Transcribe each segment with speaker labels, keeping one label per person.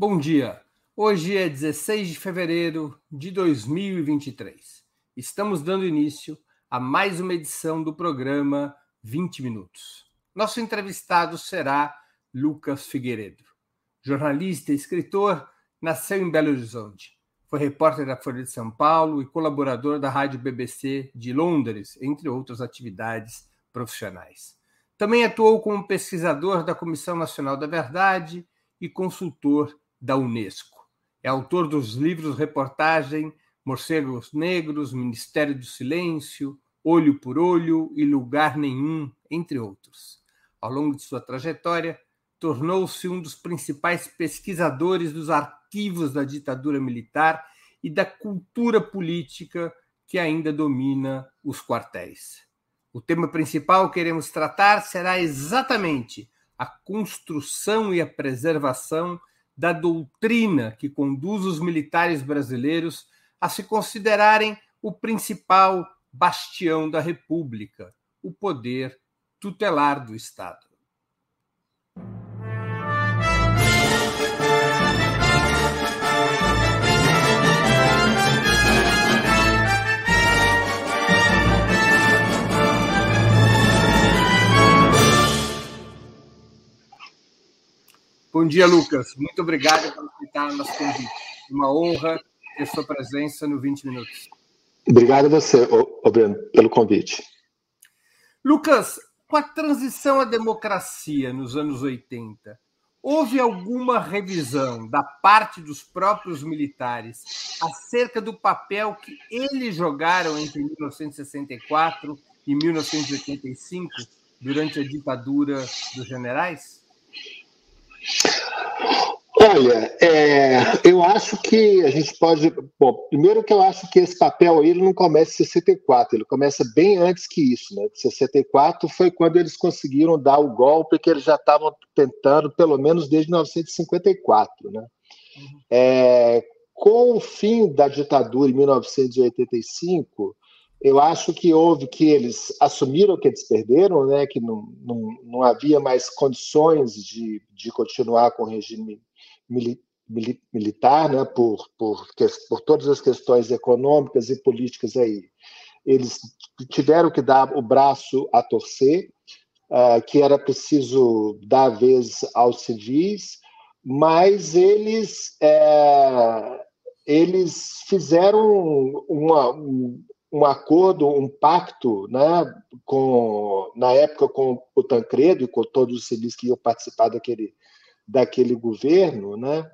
Speaker 1: Bom dia. Hoje é 16 de fevereiro de 2023. Estamos dando início a mais uma edição do programa 20 Minutos. Nosso entrevistado será Lucas Figueiredo. Jornalista e escritor, nasceu em Belo Horizonte. Foi repórter da Folha de São Paulo e colaborador da Rádio BBC de Londres, entre outras atividades profissionais. Também atuou como pesquisador da Comissão Nacional da Verdade e consultor da Unesco. É autor dos livros reportagem Morcegos Negros, Ministério do Silêncio, Olho por Olho e Lugar Nenhum, entre outros. Ao longo de sua trajetória, tornou-se um dos principais pesquisadores dos arquivos da ditadura militar e da cultura política que ainda domina os quartéis. O tema principal que queremos tratar será exatamente a construção e a preservação da doutrina que conduz os militares brasileiros a se considerarem o principal bastião da República, o poder tutelar do Estado. Bom dia, Lucas. Muito obrigado por aceitar o nosso convite. Uma honra ter sua presença no 20 Minutos.
Speaker 2: Obrigado a você, Breno, pelo convite.
Speaker 1: Lucas, com a transição à democracia nos anos 80, houve alguma revisão da parte dos próprios militares acerca do papel que eles jogaram entre 1964 e 1985 durante a ditadura dos generais?
Speaker 2: Olha, é, eu acho que a gente pode. Bom, primeiro que eu acho que esse papel aí ele não começa em 64, ele começa bem antes que isso, né? 64 foi quando eles conseguiram dar o golpe que eles já estavam tentando, pelo menos desde 1954, né? Uhum. É, com o fim da ditadura em 1985, eu acho que houve que eles assumiram que eles perderam, né, que não, não, não havia mais condições de, de continuar com o regime mili, mili, militar, né, por, por, por todas as questões econômicas e políticas aí. Eles tiveram que dar o braço a torcer, uh, que era preciso dar vez aos civis, mas eles, é, eles fizeram uma, um acordo, um pacto, né, com, na época com o Tancredo e com todos os civis que iam participar daquele, daquele governo, né,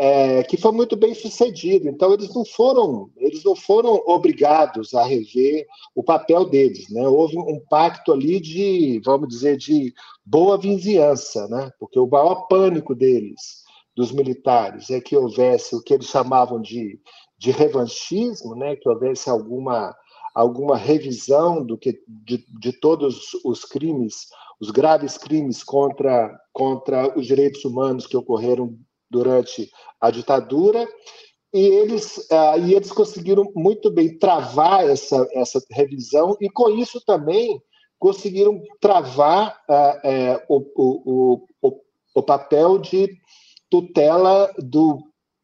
Speaker 2: é, que foi muito bem sucedido. Então eles não foram, eles não foram obrigados a rever o papel deles, né? Houve um pacto ali de, vamos dizer, de boa vizinhança, né? Porque o maior pânico deles, dos militares, é que houvesse o que eles chamavam de de revanchismo, né, que houvesse alguma, alguma revisão do que, de, de todos os crimes, os graves crimes contra, contra os direitos humanos que ocorreram durante a ditadura, e eles, uh, e eles conseguiram muito bem travar essa, essa revisão, e com isso também conseguiram travar uh, o, o, o, o papel de tutela do,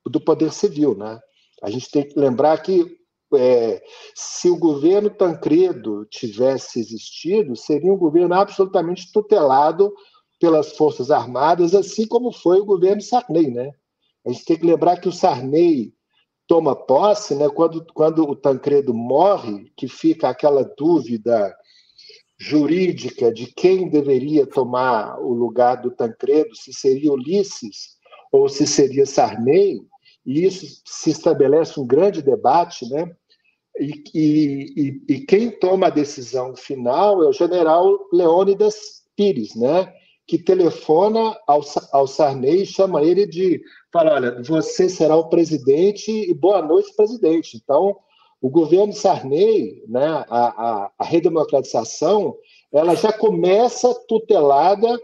Speaker 2: do poder civil, né? A gente tem que lembrar que é, se o governo Tancredo tivesse existido, seria um governo absolutamente tutelado pelas Forças Armadas, assim como foi o governo Sarney. Né? A gente tem que lembrar que o Sarney toma posse, né, quando, quando o Tancredo morre, que fica aquela dúvida jurídica de quem deveria tomar o lugar do Tancredo, se seria Ulisses ou se seria Sarney e isso se estabelece um grande debate, né? E, e, e, quem toma a decisão final é o general Leônidas Pires, né? Que telefona ao, ao Sarney e chama ele de fala, olha, você será o presidente e boa noite, presidente. Então, o governo Sarney, né, a, a, a redemocratização, ela já começa tutelada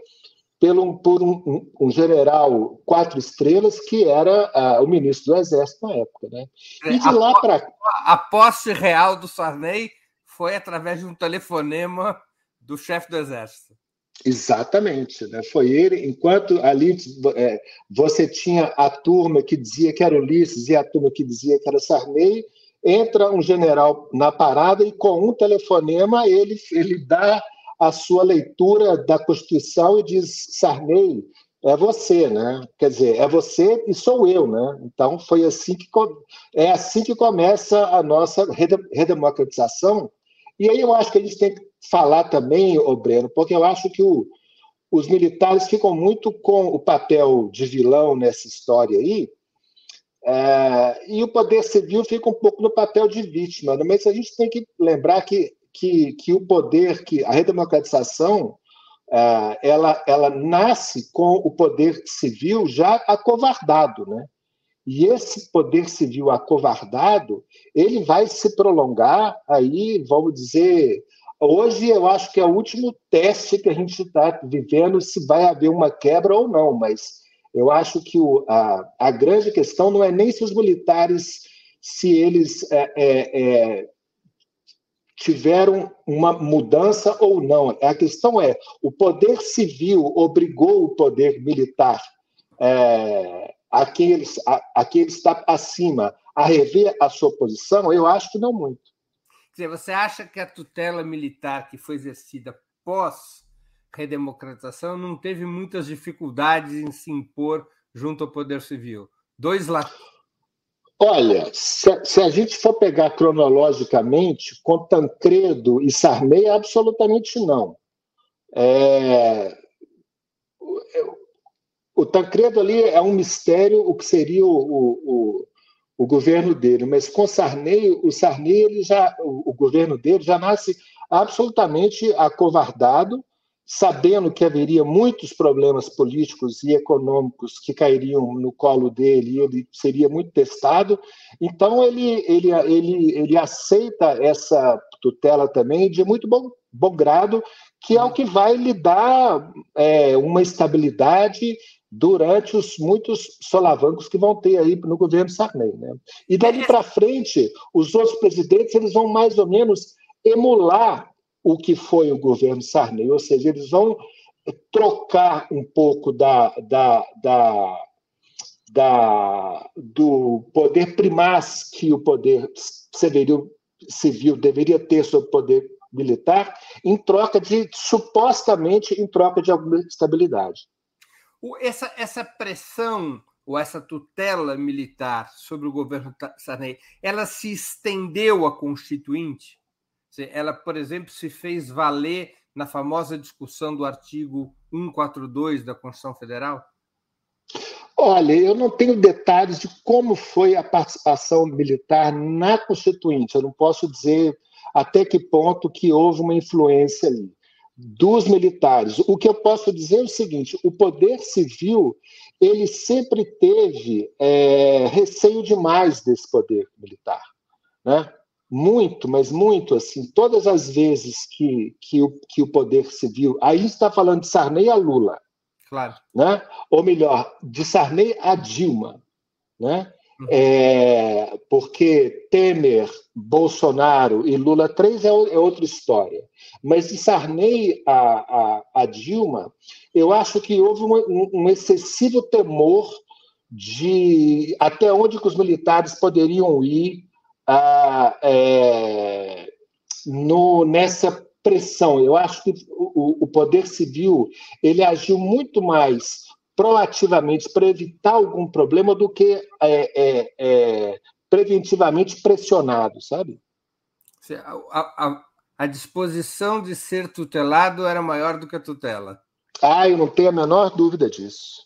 Speaker 2: pelo, por um, um, um, general quatro estrelas que era uh, o ministro do Exército na época. Né?
Speaker 1: E de a lá para. A posse real do Sarney foi através de um telefonema do chefe do Exército.
Speaker 2: Exatamente, né? Foi ele, enquanto ali é, você tinha a turma que dizia que era Ulisses e a turma que dizia que era Sarney, entra um general na parada e com um telefonema ele, ele dá a sua leitura da Constituição e diz Sarney, é você, né? Quer dizer, é você e sou eu, né? Então foi assim que é assim que começa a nossa redemocratização. E aí eu acho que a gente tem que falar também, ô Breno, porque eu acho que o, os militares ficam muito com o papel de vilão nessa história aí, é, e o poder civil fica um pouco no papel de vítima. Né? Mas a gente tem que lembrar que, que, que o poder, que a redemocratização, é, ela, ela nasce com o poder civil já acovardado, né? E esse poder civil acovardado, ele vai se prolongar aí, vamos dizer, hoje eu acho que é o último teste que a gente está vivendo se vai haver uma quebra ou não, mas eu acho que o, a, a grande questão não é nem se os militares, se eles é, é, é, tiveram uma mudança ou não. A questão é: o poder civil obrigou o poder militar, é, a, a, está acima, a rever a sua posição? Eu acho que não muito.
Speaker 1: Quer dizer, você acha que a tutela militar que foi exercida pós redemocratização não teve muitas dificuldades em se impor junto ao poder civil? Dois lá.
Speaker 2: Olha, se, se, a gente for pegar cronologicamente, com Tancredo e Sarney, absolutamente não. É, o, o Tancredo ali é um mistério o que seria o, o, o, governo dele, mas com Sarney, o Sarney ele já, o, o governo dele já nasce absolutamente acovardado, sabendo que haveria muitos problemas políticos e econômicos que cairiam no colo dele ele seria muito testado. Então, ele, ele, ele, ele aceita essa tutela também de muito bom, bom grado, que é o que vai lhe dar é, uma estabilidade durante os muitos solavancos que vão ter aí no governo Sarney. Né? E dali para frente, os outros presidentes eles vão mais ou menos emular o que foi o governo Sarney, ou seja, eles vão trocar um pouco da, da, da, da do poder primaz que o poder civil, civil deveria ter sobre o poder militar, em troca de, supostamente, em troca de alguma estabilidade.
Speaker 1: Essa, essa pressão ou essa tutela militar sobre o governo Sarney, ela se estendeu à Constituinte? Ela, por exemplo, se fez valer na famosa discussão do artigo 142 da Constituição Federal?
Speaker 2: Olha, eu não tenho detalhes de como foi a participação militar na Constituinte. Eu não posso dizer até que ponto que houve uma influência ali dos militares. O que eu posso dizer é o seguinte: o poder civil ele sempre teve é, receio demais desse poder militar, né? Muito, mas muito, assim, todas as vezes que, que, o, que o poder civil. Aí está falando de Sarney a Lula.
Speaker 1: Claro.
Speaker 2: Né? Ou melhor, de Sarney a Dilma. Né? Uhum. É, porque Temer, Bolsonaro e Lula 3 é, é, outra história. Mas de Sarney a, a, a Dilma, eu acho que houve um, um excessivo temor de até onde os militares poderiam ir ah, é, no, nessa pressão. Eu acho que o, o, poder civil ele agiu muito mais proativamente para evitar algum problema do que é, é, é preventivamente pressionado, sabe?
Speaker 1: A, a, a, disposição de ser tutelado era maior do que a tutela.
Speaker 2: Ah, eu não tenho a menor dúvida disso.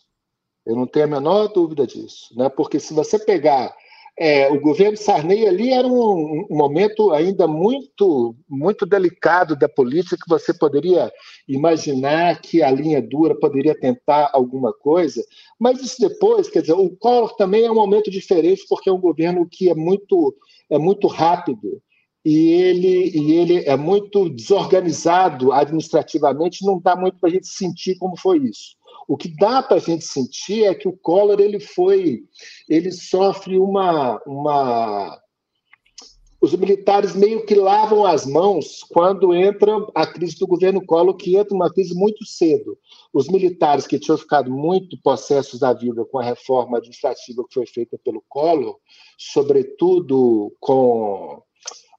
Speaker 2: Eu não tenho a menor dúvida disso, né? Porque se você pegar é, o governo Sarney ali era um, um, momento ainda muito, muito delicado da política, que você poderia imaginar que a linha dura poderia tentar alguma coisa, mas isso depois, quer dizer, o Collor também é um momento diferente, porque é um governo que é muito, é muito rápido e ele, e ele é muito desorganizado administrativamente, não dá muito para a gente sentir como foi isso. O que dá para a gente sentir é que o Collor ele foi, ele sofre uma, uma os militares meio que lavam as mãos quando entra a crise do governo Collor, que entra uma crise muito cedo. Os militares que tinham ficado muito possessos da vida com a reforma administrativa que foi feita pelo Collor, sobretudo com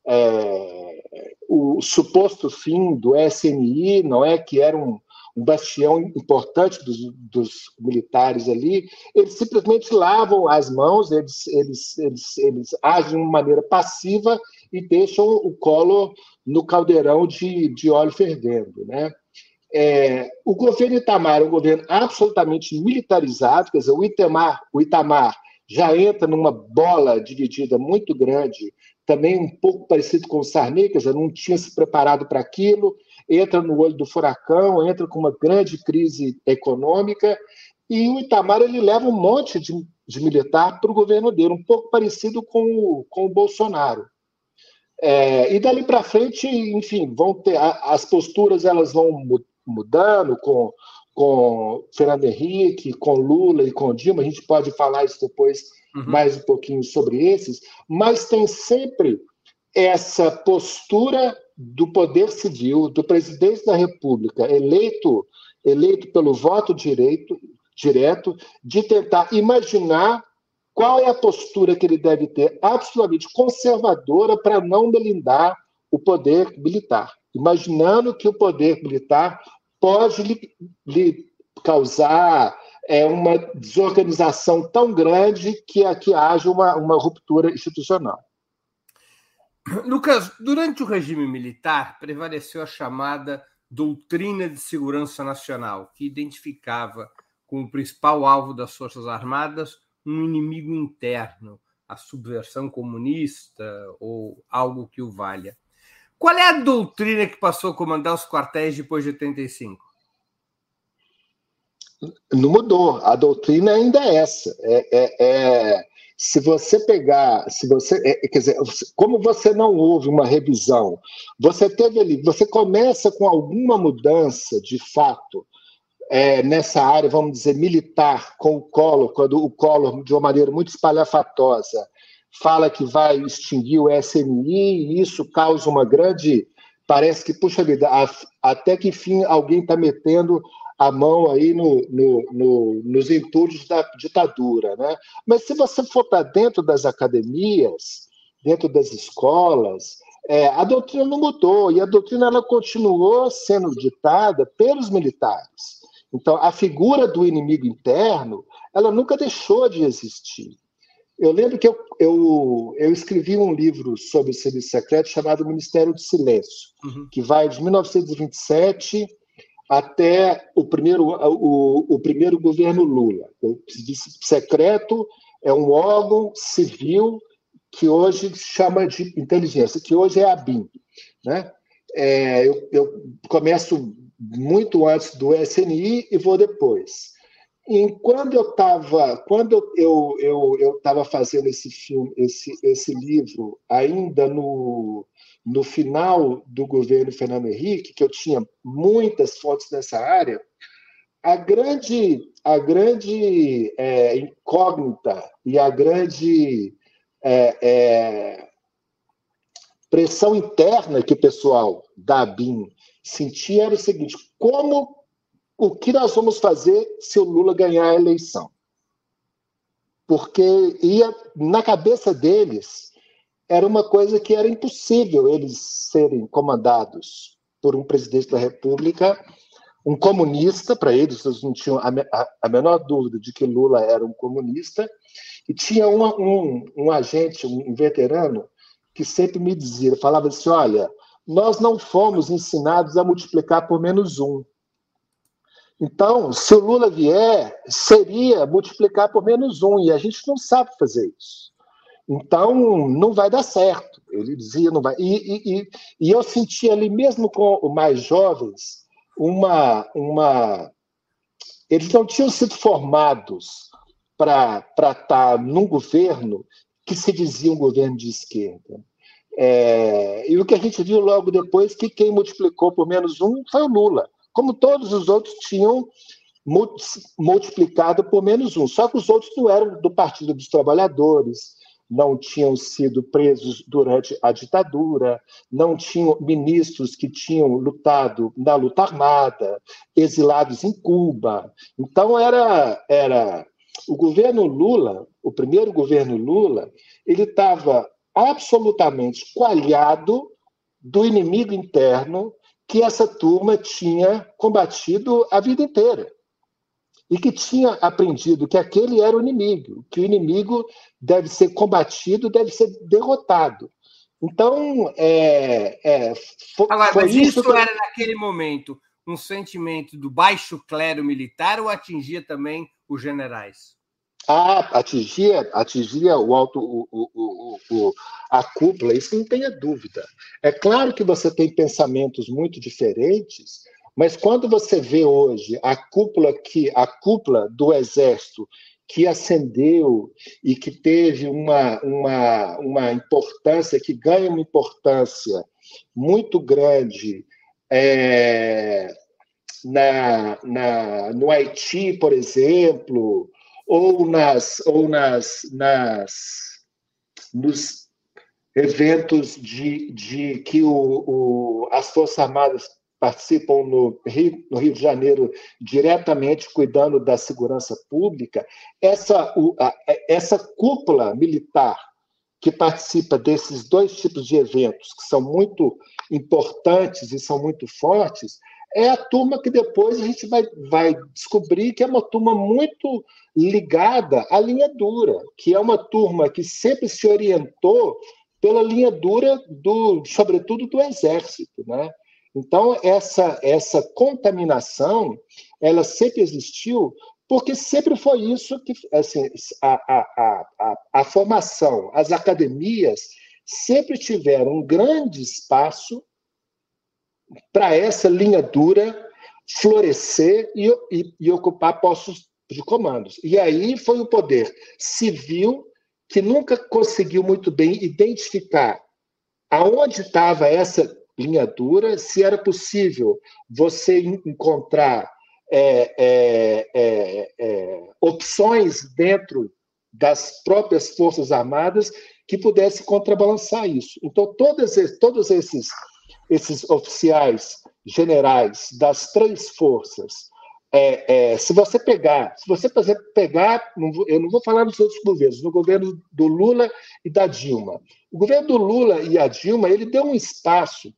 Speaker 2: é, o suposto fim do SNI, não é que era um, um bastião importante dos, dos, militares ali, eles simplesmente lavam as mãos, eles, eles, eles, eles agem de uma maneira passiva e deixam o colo no caldeirão de, de óleo fervendo. Né? É, o governo Itamar é um governo absolutamente militarizado, quer dizer, o Itamar, o Itamar já entra numa bola dividida muito grande, também um pouco parecido com o Sarney, quer dizer, não tinha se preparado para aquilo, entra no olho do furacão, entra com uma grande crise econômica, e o Itamar ele leva um monte de, de militar para o governo dele, um pouco parecido com o, com o Bolsonaro. É, e dali para frente, enfim, vão ter as posturas elas vão mudando com com Fernando Henrique, com Lula e com Dilma. A gente pode falar isso depois uhum. mais um pouquinho sobre esses, mas tem sempre essa postura do poder civil, do presidente da República, eleito, eleito pelo voto direito, direto, de tentar imaginar qual é a postura que ele deve ter, absolutamente conservadora, para não melindar o poder militar, imaginando que o poder militar pode lhe, lhe causar é, uma desorganização tão grande que aqui haja uma, uma ruptura institucional.
Speaker 1: Lucas, durante o regime militar, prevaleceu a chamada doutrina de segurança nacional, que identificava como principal alvo das Forças Armadas um inimigo interno, a subversão comunista ou algo que o valha. Qual é a doutrina que passou a comandar os quartéis depois de 85?
Speaker 2: Não mudou. A doutrina ainda é essa. É, é, é se você pegar, se você, é, quer dizer, como você não houve uma revisão, você teve ali, você começa com alguma mudança de fato é, nessa área, vamos dizer, militar, com o Collor, quando o Collor, de uma maneira muito espalhafatosa, fala que vai extinguir o SNI, e isso causa uma grande. Parece que, puxa vida, até que fim alguém está metendo a mão aí no, no, no, nos entulhos da ditadura. Né? Mas se você for para dentro das academias, dentro das escolas, é, a doutrina não mudou e a doutrina ela continuou sendo ditada pelos militares. Então, a figura do inimigo interno, ela nunca deixou de existir. Eu lembro que eu, eu, eu escrevi um livro sobre o serviço secreto chamado Ministério do Silêncio, uhum. que vai de 1927 até o primeiro, o, o primeiro governo Lula. O secreto é um órgão civil que hoje chama de inteligência, que hoje é a BIM. Né? É, eu, eu, começo muito antes do SNI e vou depois. E quando eu estava quando eu eu eu estava fazendo esse filme esse esse livro ainda no no final do governo Fernando Henrique, que eu tinha muitas fontes nessa área, a grande, a grande é, incógnita e a grande é, é, pressão interna que o pessoal da BIM sentia era o seguinte: como o que nós vamos fazer se o Lula ganhar a eleição? Porque ia na cabeça deles era uma coisa que era impossível eles serem comandados por um presidente da República, um comunista, para eles, eles não tinham a, a, a, menor dúvida de que Lula era um comunista, e tinha um, um, um agente, um veterano, que sempre me dizia, falava assim, olha, nós não fomos ensinados a multiplicar por menos um. Então, se o Lula vier, seria multiplicar por menos um, e a gente não sabe fazer isso. Então, não vai dar certo. Ele dizia, não vai. E, e, e eu senti ali, mesmo com os mais jovens, uma. uma... Eles não tinham sido formados para estar num governo que se dizia um governo de esquerda. É, e o que a gente viu logo depois que quem multiplicou por menos um foi o Lula, como todos os outros tinham multiplicado por menos um. Só que os outros não eram do Partido dos Trabalhadores, não tinham sido presos durante a ditadura, não tinham ministros que tinham lutado na luta armada, exilados em Cuba. Então era era o governo Lula, o primeiro governo Lula, ele estava absolutamente coalhado do inimigo interno que essa turma tinha combatido a vida inteira e que tinha aprendido que aquele era o inimigo, que o inimigo deve ser combatido, deve ser derrotado. Então, é, é,
Speaker 1: foi, Agora, foi mas isso, que... era naquele momento um sentimento do baixo clero militar ou atingia também os generais?
Speaker 2: Ah, atingia, atingia o alto, o, o, o, a cúpula, isso não tenha dúvida. É claro que você tem pensamentos muito diferentes, mas quando você vê hoje a cúpula que a cúpula do exército que ascendeu e que teve uma, uma, uma importância, que ganha uma importância muito grande é, na, na, no Haiti, por exemplo, ou nas, ou nas, nas nos eventos de, de que o, o, as Forças Armadas participam no Rio, no Rio de Janeiro diretamente cuidando da segurança pública, essa, essa cúpula militar que participa desses dois tipos de eventos, que são muito importantes e são muito fortes, é a turma que depois a gente vai, vai descobrir que é uma turma muito ligada à linha dura, que é uma turma que sempre se orientou pela linha dura, do, sobretudo do exército, né? Então, essa, essa contaminação, ela sempre existiu, porque sempre foi isso que, assim, a, a, a, a formação, as academias sempre tiveram um grande espaço para essa linha dura florescer e, e, e, ocupar postos de comandos. E aí foi o poder civil que nunca conseguiu muito bem identificar aonde estava essa linha dura, se era possível você encontrar é, é, é, é, opções dentro das próprias Forças Armadas que pudesse contrabalançar isso. Então, todos, todos esses, esses oficiais generais das três forças, é, é, se você pegar, se você, pegar, eu não vou falar nos outros governos, no governo do Lula e da Dilma. O governo do Lula e a Dilma, ele deu um espaço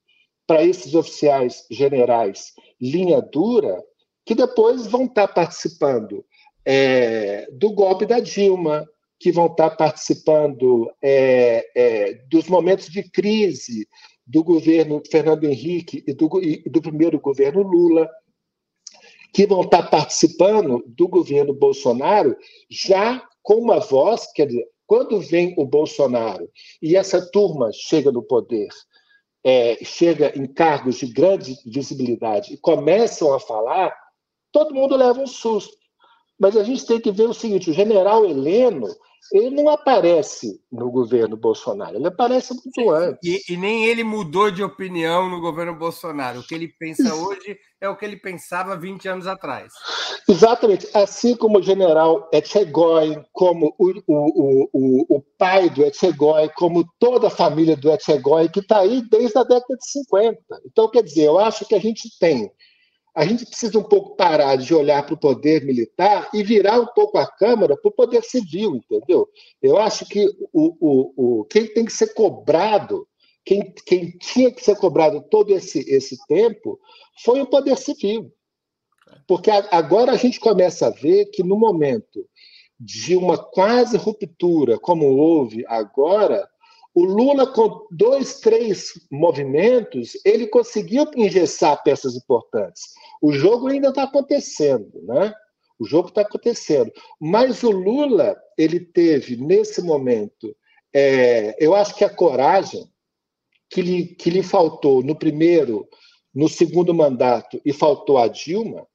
Speaker 2: para esses oficiais generais linha dura, que depois vão estar tá participando é, do golpe da Dilma, que vão estar tá participando é, é, dos momentos de crise do governo Fernando Henrique e do, e do primeiro governo Lula, que vão estar tá participando do governo Bolsonaro já com uma voz, quer dizer, quando vem o Bolsonaro e essa turma chega no poder é, chega em cargos de grande visibilidade e começam a falar, todo mundo leva um susto. Mas a gente tem que ver o seguinte: o general Heleno ele não aparece no governo Bolsonaro, ele aparece muito antes.
Speaker 1: E, e, nem ele mudou de opinião no governo Bolsonaro. O que ele pensa hoje é o que ele pensava 20 anos atrás.
Speaker 2: Exatamente. Assim como o general Etchegói, como o, o, o, o pai do Etchegói, como toda a família do Etchegói, que está aí desde a década de 50. Então, quer dizer, eu acho que a gente tem a gente precisa um pouco parar de olhar para o poder militar e virar um pouco a Câmara para o poder civil, entendeu? Eu acho que o, o, o, quem tem que ser cobrado, quem, quem tinha que ser cobrado todo esse, esse tempo, foi o poder civil. Porque agora a gente começa a ver que no momento de uma quase ruptura, como houve agora, o Lula, com dois, três movimentos, ele conseguiu engessar peças importantes. O jogo ainda está acontecendo, né? O jogo está acontecendo. Mas o Lula, ele teve, nesse momento, é, eu acho que a coragem que lhe, que lhe faltou no primeiro, no segundo mandato e faltou a Dilma,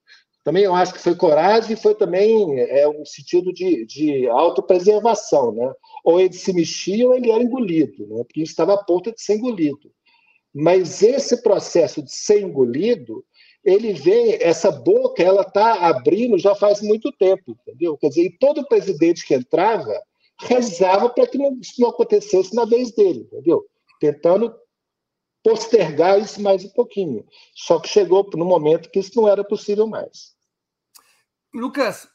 Speaker 2: também eu acho que foi coragem e foi também é, um sentido de, de autopreservação, né? Ou ele se mexia ou ele era engolido, né? Porque estava a ponto de ser engolido. Mas esse processo de ser engolido, ele vem, essa boca, ela está abrindo já faz muito tempo, entendeu? Quer dizer, todo presidente que entrava, rezava para que não, isso não acontecesse na vez dele, entendeu? Tentando postergar isso mais um pouquinho. Só que chegou no momento que isso não era possível mais.
Speaker 1: Lucas,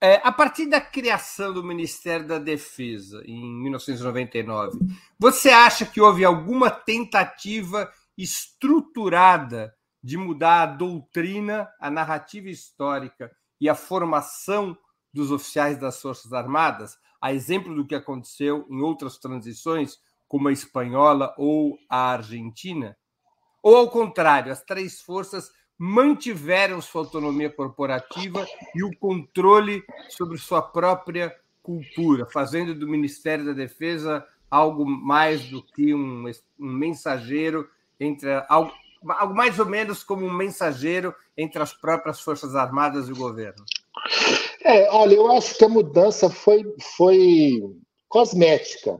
Speaker 1: é, a partir da criação do Ministério da Defesa em 1999, você acha que houve alguma tentativa estruturada de mudar a doutrina, a narrativa histórica e a formação dos oficiais das Forças Armadas, a exemplo do que aconteceu em outras transições, como a espanhola ou a argentina? Ou, ao contrário, as três forças mantiveram sua autonomia corporativa e o controle sobre sua própria cultura, fazendo do Ministério da Defesa algo mais do que um, um mensageiro entre algo, algo mais ou menos como um mensageiro entre as próprias forças armadas e o governo.
Speaker 2: É, olha, eu acho que a mudança foi, foi cosmética.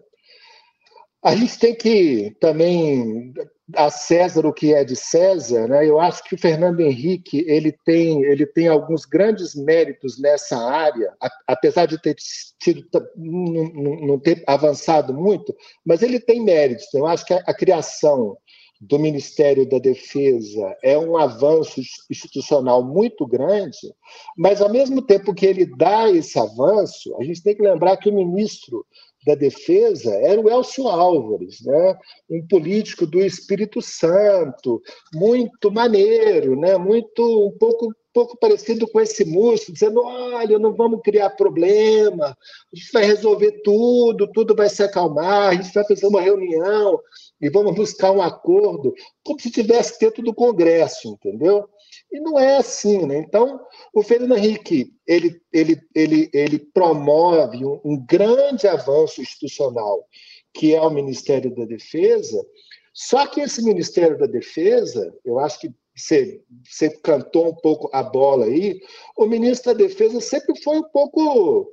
Speaker 2: A gente tem que também a César o que é de César, né? Eu acho que o Fernando Henrique ele tem ele tem alguns grandes méritos nessa área, apesar de ter tido não, ter avançado muito, mas ele tem méritos. Eu acho que a, a criação do Ministério da Defesa é um avanço institucional muito grande, mas ao mesmo tempo que ele dá esse avanço, a gente tem que lembrar que o ministro da Defesa era o Elcio Álvares, né? um político do Espírito Santo, muito maneiro, né? muito um pouco pouco parecido com esse músico, dizendo: olha, não vamos criar problema, a gente vai resolver tudo, tudo vai se acalmar, a gente vai fazer uma reunião e vamos buscar um acordo, como se tivesse dentro do Congresso, entendeu? E não é assim, né? Então, o Fernando Henrique ele, ele, ele, ele promove um, um grande avanço institucional, que é o Ministério da Defesa. Só que esse Ministério da Defesa, eu acho que você, você cantou um pouco a bola aí, o ministro da Defesa sempre foi um pouco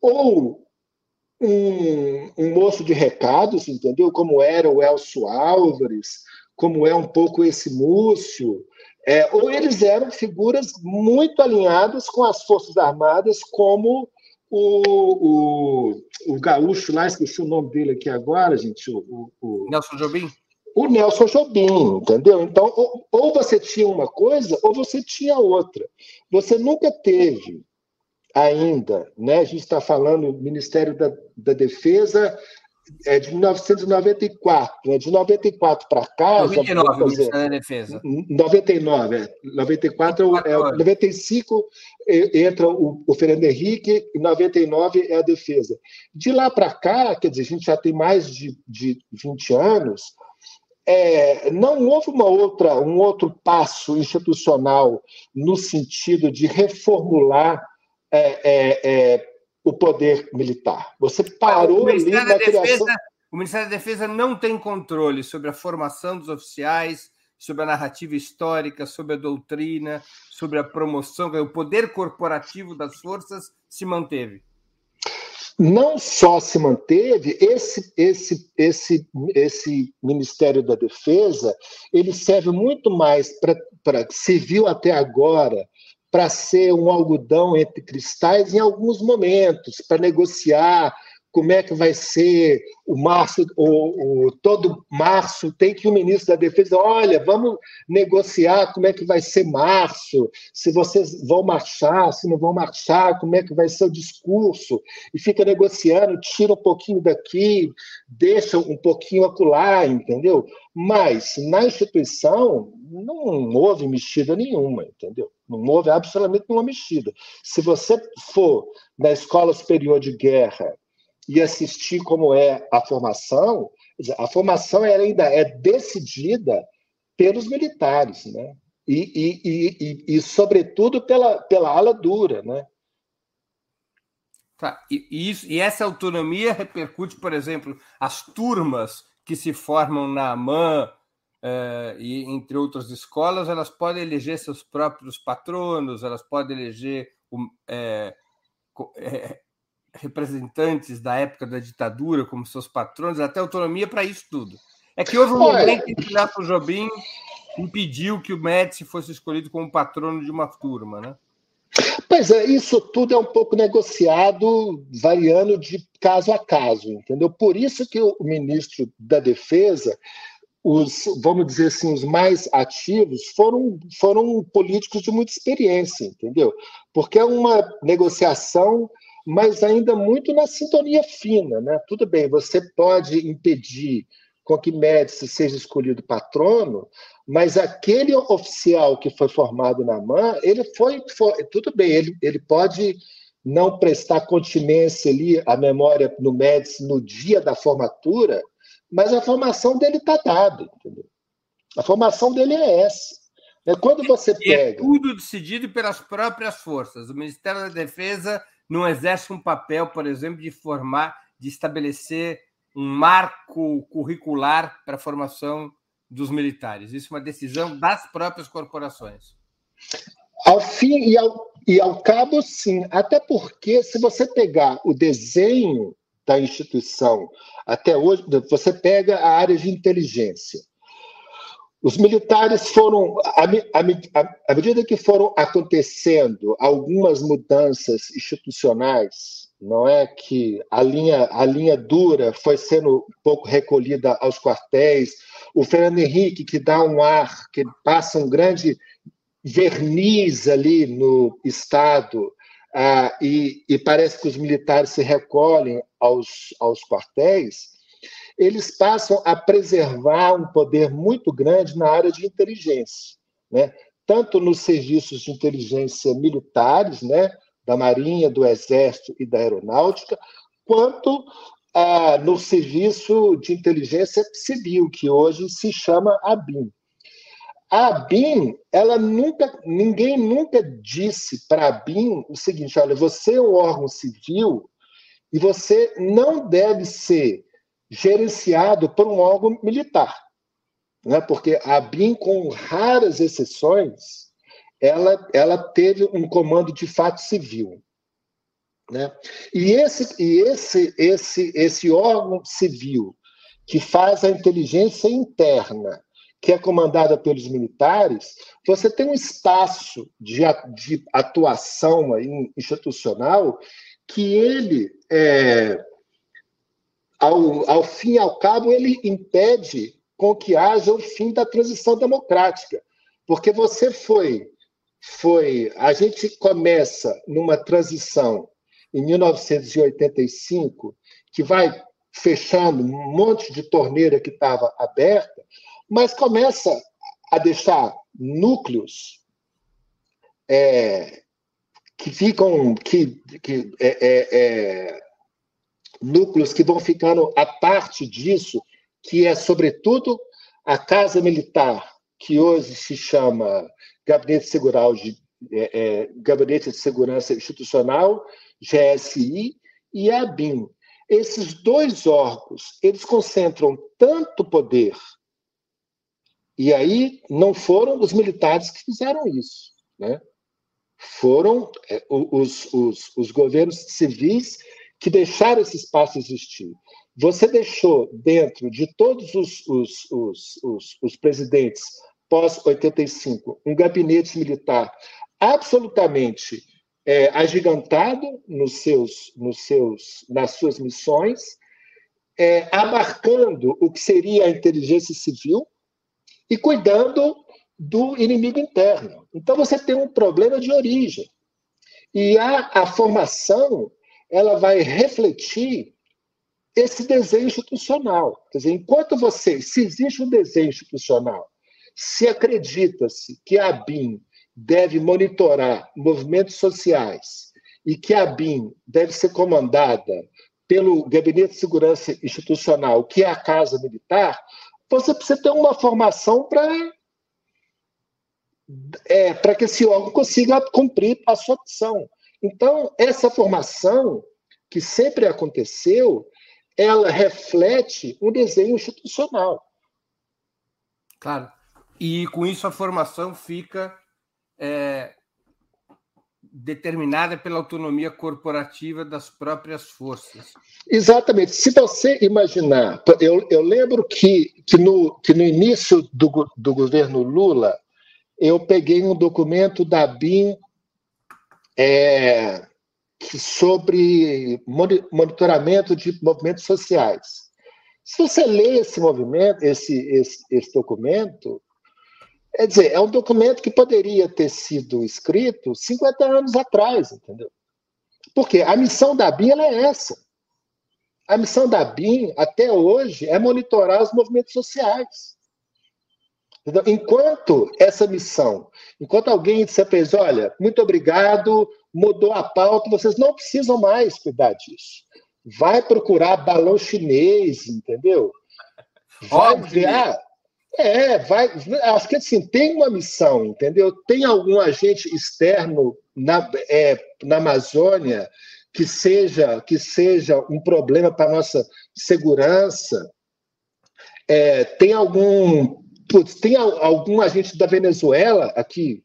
Speaker 2: ou um, um moço de recados, entendeu? Como era o Elcio Álvares, como é um pouco esse Múcio, é, ou eles eram figuras muito alinhadas com as Forças Armadas, como o, o, o gaúcho lá, esqueci o nome dele aqui agora, gente. O,
Speaker 1: o Nelson Jobim?
Speaker 2: O Nelson Jobim, entendeu? Então, ou, ou você tinha uma coisa, ou você tinha outra. Você nunca teve ainda, né? A gente está falando do Ministério da, da Defesa é de 1994, né? de 94 para cá.
Speaker 1: 99, dizer, da Defesa.
Speaker 2: 99, é. 94 é, o, 95 entra o, o Fernando Henrique e 99 é a defesa. De lá para cá, quer dizer, a gente já tem mais de, de 20 anos, é, não houve uma outra, um outro passo institucional no sentido de reformular é, é, é o poder militar. Você parou ali na
Speaker 1: Defesa, criação... O Ministério da Defesa não tem controle sobre a formação dos oficiais, sobre a narrativa histórica, sobre a doutrina, sobre a promoção, o poder corporativo das forças se manteve.
Speaker 2: Não só se manteve, esse, esse, esse, esse Ministério da Defesa, ele serve muito mais para, viu até agora, para ser um algodão entre cristais em alguns momentos, para negociar como é que vai ser o março, o, o, todo março tem que o ministro da Defesa, olha, vamos negociar como é que vai ser março, se vocês vão marchar, se não vão marchar, como é que vai ser o discurso, e fica negociando, tira um pouquinho daqui, deixa um pouquinho acolá, entendeu? Mas na instituição não houve mexida nenhuma, entendeu? Não houve absolutamente nenhuma mexida. Se você for na Escola Superior de Guerra e assistir como é a formação, a formação ainda é decidida pelos militares, né? E, e, e, e, sobretudo pela, pela ala dura, né?
Speaker 1: Tá. E, isso, e essa autonomia repercute, por exemplo, as turmas que se formam na AMAN eh, e entre outras escolas, elas podem eleger seus próprios patronos, elas podem eleger é, é, representantes da época da ditadura como seus patrões, até autonomia para isso tudo. É que houve um momento em que o Jobim impediu que o Médici fosse escolhido como patrono de uma turma, né?
Speaker 2: Pois é, isso tudo é um pouco negociado, variando de caso a caso, entendeu? Por isso que o ministro da Defesa, os, vamos dizer assim, os mais ativos foram, foram políticos de muita experiência, entendeu? Porque é uma negociação, mas ainda muito na sintonia fina, né? Tudo bem, você pode impedir com que Médici seja escolhido patrono, mas aquele oficial que foi formado na MAN, ele foi, foi tudo bem, ele, ele pode não prestar continência ali à memória no Médici no dia da formatura, mas a formação dele está dada, entendeu? A formação dele é essa. É quando você é pega.
Speaker 1: É tudo decidido pelas próprias forças. O Ministério da Defesa não exerce um papel, por exemplo, de formar, de estabelecer um marco curricular para a formação dos militares. Isso é uma decisão das próprias corporações.
Speaker 2: Ao fim e ao, e ao cabo, sim. Até porque, se você pegar o desenho da instituição até hoje, você pega a área de inteligência. Os militares foram, à medida que foram acontecendo algumas mudanças institucionais, não é que a linha, a linha dura foi sendo um pouco recolhida aos quartéis, o Fernando Henrique, que dá um ar, que passa um grande verniz ali no Estado, ah, e, e, parece que os militares se recolhem aos, aos quartéis, eles passam a preservar um poder muito grande na área de inteligência, né? tanto nos serviços de inteligência militares, né? da Marinha, do Exército e da Aeronáutica, quanto ah, no serviço de inteligência civil, que hoje se chama ABIN. A ABIN, ela nunca, ninguém nunca disse para a ABIN o seguinte: olha, você é um órgão civil e você não deve ser gerenciado por um órgão militar. Né? Porque a ABIN, com raras exceções, ela, ela teve um comando de fato civil. Né? E, esse, e esse, esse, esse órgão civil que faz a inteligência interna, que é comandada pelos militares, você tem um espaço de, atuação institucional que ele, é, ao, ao fim e ao cabo, ele impede com que haja o fim da transição democrática. Porque você foi foi. A gente começa numa transição em 1985, que vai fechando um monte de torneira que estava aberta, mas começa a deixar núcleos é, que ficam que, que é, é, é, núcleos que vão ficando a parte disso, que é sobretudo a casa militar, que hoje se chama Gabinete de, é, é, Gabinete de Segurança Institucional, GSI, e a ABIN. Esses dois órgãos, eles concentram tanto poder, e aí não foram os militares que fizeram isso, né? foram é, os, os, os governos civis que deixaram esse espaço existir. Você deixou dentro de todos os, os, os, os, presidentes pós-85, um gabinete militar absolutamente é, agigantado nos seus, nos seus, nas suas missões, é, abarcando o que seria a inteligência civil e cuidando do inimigo interno. Então você tem um problema de origem. E a, a formação ela vai refletir esse desenho institucional. Quer dizer, enquanto você, se existe um desenho institucional se acredita-se que a BIM deve monitorar movimentos sociais e que a BIM deve ser comandada pelo Gabinete de Segurança Institucional, que é a Casa Militar, você precisa ter uma formação para é, para que esse órgão consiga cumprir a sua missão. Então, essa formação, que sempre aconteceu, ela reflete um desenho institucional.
Speaker 1: Claro. E com isso a formação fica é, determinada pela autonomia corporativa das próprias forças.
Speaker 2: Exatamente. Se você imaginar, eu, eu lembro que, que, no, que no início do, do governo Lula, eu peguei um documento da BIM é, sobre monitoramento de movimentos sociais. Se você lê esse movimento, esse, esse, esse documento, quer dizer, é um documento que poderia ter sido escrito 50 anos atrás, entendeu? Porque a missão da BIM é essa. A missão da BIM, até hoje, é monitorar os movimentos sociais. Entendeu? Enquanto essa missão, enquanto alguém disser para eles, olha, muito obrigado, mudou a pauta, vocês não precisam mais cuidar disso. Vai procurar balão chinês, entendeu? Vai ver. É, vai. Acho que assim, tem uma missão, entendeu? Tem algum agente externo na, é, na Amazônia que seja, que seja um problema para a nossa segurança. É, tem algum. Putz, tem algum agente da Venezuela aqui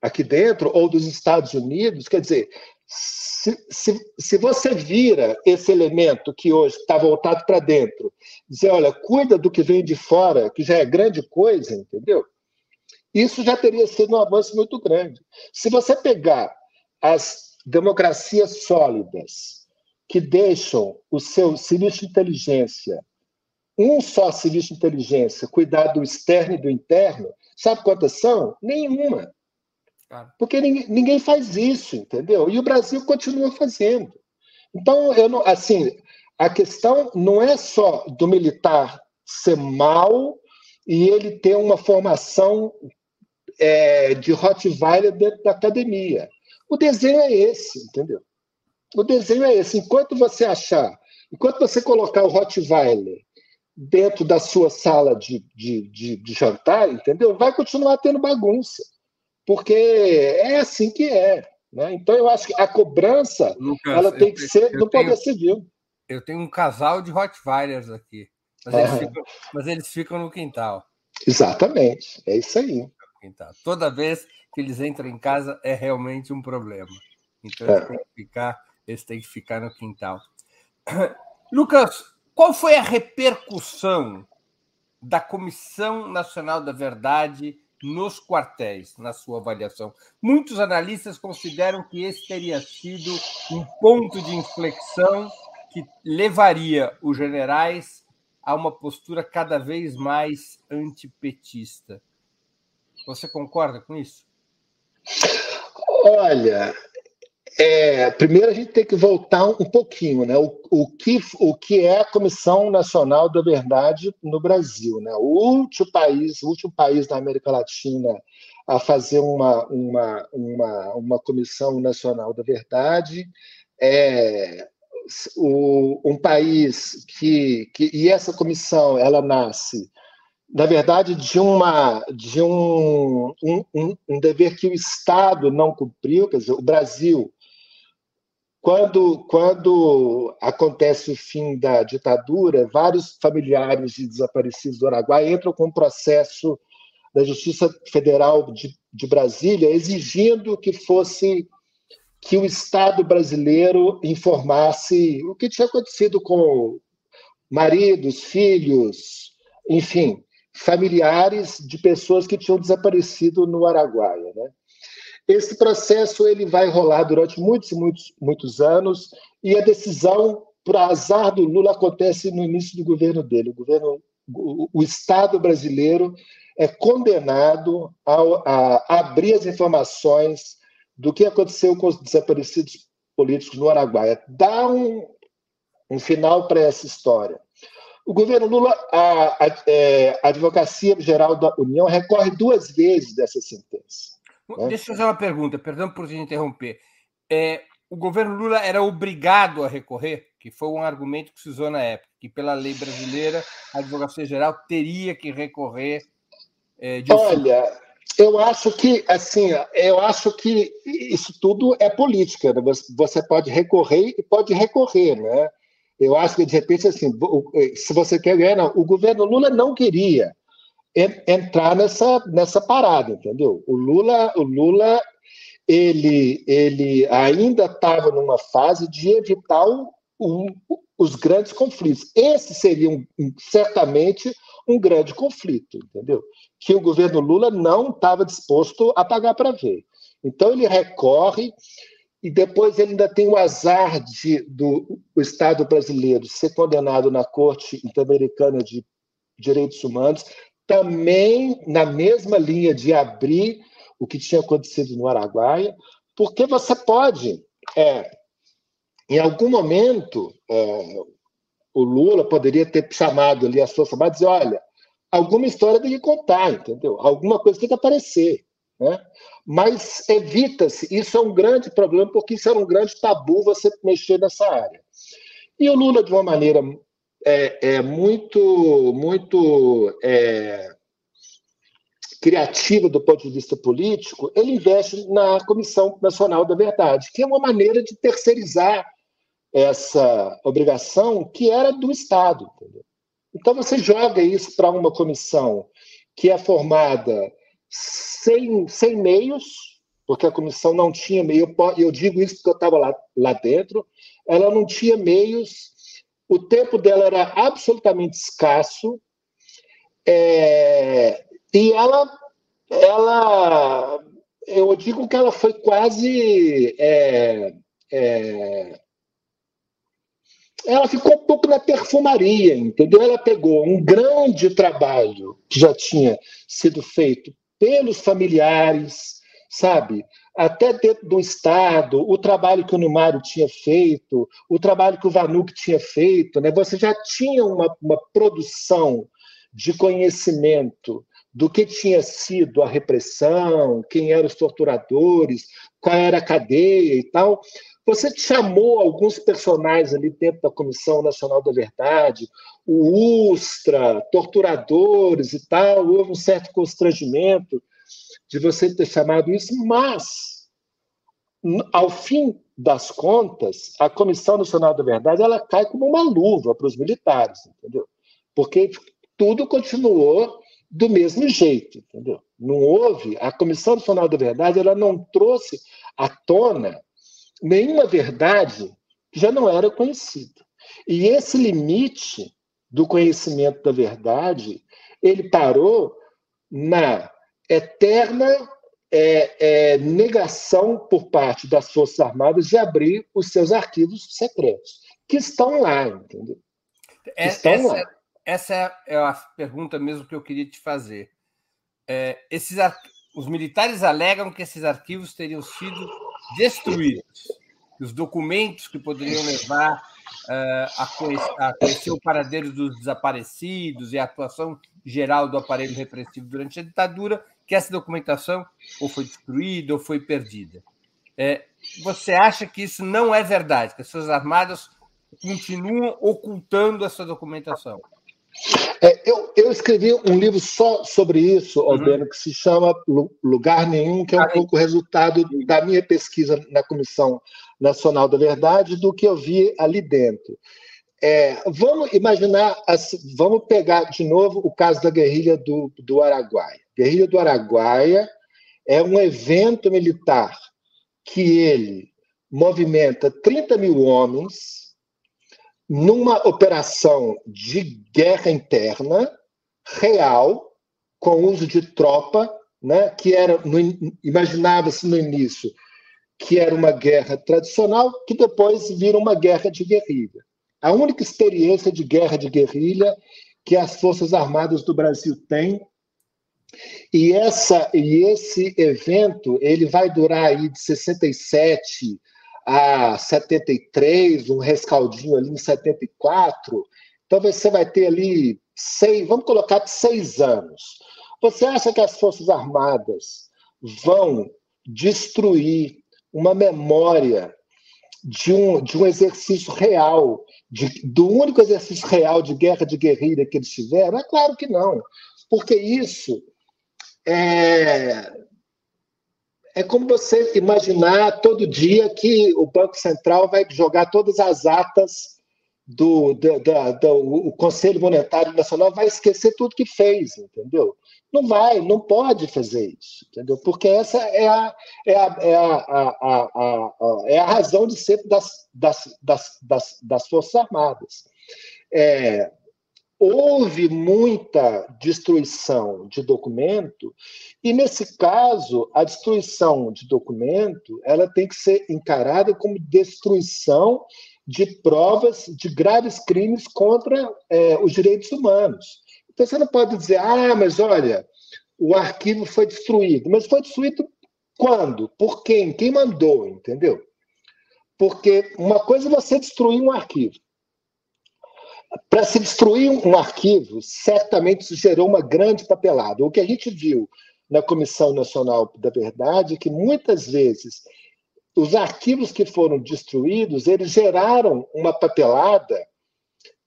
Speaker 2: aqui dentro ou dos Estados Unidos, quer dizer, se, se, se você vira esse elemento que hoje está voltado para dentro, dizer, olha, cuida do que vem de fora, que já é grande coisa, entendeu? Isso já teria sido um avanço muito grande. Se você pegar as democracias sólidas que deixam o seu serviço de inteligência, um só serviço de inteligência, cuidar do externo e do interno, sabe quantas são? Nenhuma. Porque ninguém, ninguém, faz isso, entendeu? E o Brasil continua fazendo. Então, eu não, assim, a questão não é só do militar ser mal e ele ter uma formação é, de Rottweiler dentro da academia. O desenho é esse, entendeu? O desenho é esse. Enquanto você achar, enquanto você colocar o Rottweiler dentro da sua sala de, de, de, de jantar, entendeu? Vai continuar tendo bagunça porque é assim que é. Né? Então, eu acho que a cobrança Lucas, ela tem que eu, ser do tenho, Poder Civil.
Speaker 1: Eu tenho um casal de Rottweilers aqui, mas, é. eles ficam, mas, eles ficam, no quintal.
Speaker 2: Exatamente, é isso aí.
Speaker 1: Toda vez que eles entram em casa é realmente um problema. Então, eles, é. têm, que ficar, eles têm que ficar no quintal. Lucas, qual foi a repercussão da Comissão Nacional da Verdade nos quartéis, na sua avaliação. Muitos analistas consideram que esse teria sido um ponto de inflexão que levaria os generais a uma postura cada vez mais antipetista. Você concorda com isso?
Speaker 2: Olha, é, primeiro a gente tem que voltar um pouquinho, né? O, o, que, o que é a Comissão Nacional da Verdade no Brasil, né? O último país, o último país da América Latina a fazer uma, uma, uma, uma Comissão Nacional da Verdade é o, um país que, que e essa comissão ela nasce na verdade, de, uma, de um, um, um, dever que o Estado não cumpriu, quer dizer, o Brasil quando, quando acontece o fim da ditadura, vários familiares de desaparecidos do Araguaia entram com um processo da Justiça Federal de, de Brasília exigindo que fosse que o Estado brasileiro informasse o que tinha acontecido com maridos, filhos, enfim, familiares de pessoas que tinham desaparecido no Araguaia. Né? Esse processo ele vai rolar durante muitos, muitos, muitos anos e a decisão, para azar do Lula, acontece no início do governo dele. O governo, o, Estado brasileiro é condenado a, a abrir as informações do que aconteceu com os desaparecidos políticos no Araguaia. Dá um, um final para essa história. O governo Lula, a, a, é, a Advocacia Geral da União, recorre duas vezes dessa sentença.
Speaker 1: É. Deixa eu fazer uma pergunta, perdão por te interromper. É, o governo Lula era obrigado a recorrer, que foi um argumento que se usou na época, que pela lei brasileira a Advocacia Geral teria que recorrer.
Speaker 2: É, Olha, eu acho que assim, eu acho que isso tudo é política. Né? Você pode recorrer e pode recorrer, né? Eu acho que de repente assim, se você quer ganhar, não, o governo Lula não queria entrar nessa, nessa parada, entendeu? O Lula, o Lula ele, ele ainda estava numa fase de evitar o, o, os grandes conflitos. Esse seria um, certamente um grande conflito, entendeu? Que o governo Lula não estava disposto a pagar para ver. Então ele recorre e depois ele ainda tem o azar de do o Estado brasileiro ser condenado na Corte Interamericana de Direitos Humanos, também na mesma linha de abrir o que tinha acontecido no Araguaia, porque você pode, é, em algum momento, é, o Lula poderia ter chamado ali as Forças Armadas e dizer, olha, alguma história tem que contar, entendeu? Alguma coisa tem que aparecer. Né? Mas evita-se, isso é um grande problema, porque isso era um grande tabu você mexer nessa área. E o Lula, de uma maneira é, é muito, muito é, criativa do ponto de vista político, ele investe na Comissão Nacional da Verdade, que é uma maneira de terceirizar essa obrigação que era do Estado. Entendeu? Então você joga isso para uma comissão que é formada sem, sem meios, porque a comissão não tinha meio, eu digo isso porque eu estava lá, lá dentro, ela não tinha meios, o tempo dela era absolutamente escasso, é, e ela, ela, eu digo que ela foi quase é, é, ela ficou um pouco na perfumaria, entendeu? Ela pegou um grande trabalho que já tinha sido feito pelos familiares, sabe? Até dentro do Estado, o trabalho que o Numário tinha feito, o trabalho que o Vanuc tinha feito, né? Você já tinha uma, uma produção de conhecimento do que tinha sido a repressão, quem eram os torturadores, qual era a cadeia e tal. Você chamou alguns personagens ali dentro da Comissão Nacional da Verdade, o Ustra, torturadores e tal, houve um certo constrangimento de você ter chamado isso, mas, ao fim das contas, a Comissão Nacional da Verdade ela cai como uma luva para os militares, entendeu? Porque tudo continuou do mesmo jeito, entendeu? Não houve, a Comissão Nacional da Verdade ela não trouxe à tona nenhuma verdade que já não era conhecida. E esse limite do conhecimento da verdade, ele parou na eterna é, é, negação por parte das Forças Armadas de abrir os seus arquivos secretos, que estão lá, entendeu?
Speaker 1: É, estão essa, lá. essa é a pergunta mesmo que eu queria te fazer. É, esses os militares alegam que esses arquivos teriam sido destruídos. Os documentos que poderiam levar uh, a, conhecer, a, conhecer, o paradeiro dos desaparecidos e a atuação geral do aparelho repressivo durante a ditadura, que essa documentação ou foi destruída ou foi perdida. É, você acha que isso não é verdade, que as Forças Armadas continuam ocultando essa documentação?
Speaker 2: É, eu, eu, escrevi um livro só sobre isso, uhum. Albeno, que se chama Lugar Nenhum, que é um ah, pouco o resultado da minha pesquisa na Comissão Nacional da Verdade, do que eu vi ali dentro. É, vamos imaginar, vamos pegar de novo o caso da guerrilha do, do Araguaia. Guerrilha do Araguaia é um evento militar que ele movimenta 30 mil homens, numa operação de guerra interna real, com uso de tropa, né, que era imaginava-se no início que era uma guerra tradicional, que depois vira uma guerra de guerrilha. A única experiência de guerra de guerrilha que as Forças Armadas do Brasil têm e essa e esse evento ele vai durar aí de 67 a 73, um rescaldinho ali em 74. Então você vai ter ali seis, vamos colocar seis anos. Você acha que as Forças Armadas vão destruir uma memória de um, de um exercício real, de, do único exercício real de guerra de guerrilha que eles tiveram? É claro que não, porque isso é, é como você imaginar todo dia que o Banco Central vai jogar todas as atas do, do, do, do o Conselho Monetário Nacional, vai esquecer tudo que fez, entendeu? Não vai, não pode fazer isso, entendeu? Porque essa é a, é a, é a, a, a, é a razão de ser das, das, das, das, das Forças Armadas. É, houve muita destruição de documento, e nesse caso, a destruição de documento ela tem que ser encarada como destruição de provas de graves crimes contra é, os direitos humanos. Então você não pode dizer, ah, mas olha, o arquivo foi destruído. Mas foi destruído quando? Por quem? Quem mandou, entendeu? Porque uma coisa é você destruir um arquivo. Para se destruir um arquivo, certamente isso gerou uma grande papelada. O que a gente viu na Comissão Nacional da Verdade é que muitas vezes os arquivos que foram destruídos, eles geraram uma papelada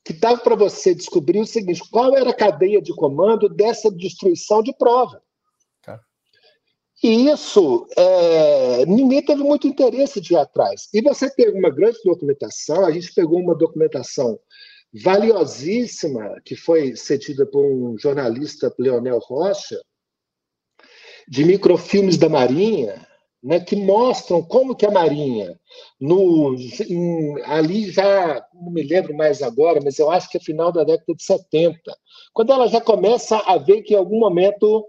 Speaker 2: que dava para você descobrir o seguinte: qual era a cadeia de comando dessa destruição de prova. Tá. E isso, é, ninguém teve muito interesse de ir atrás. E você tem uma grande documentação, a gente pegou uma documentação valiosíssima, que foi cedida por um jornalista, Leonel Rocha, de microfilmes da Marinha, né, que mostram como que a Marinha, no, em, ali já, não me lembro mais agora, mas eu acho que é final da década de 70, quando ela já começa a ver que em algum momento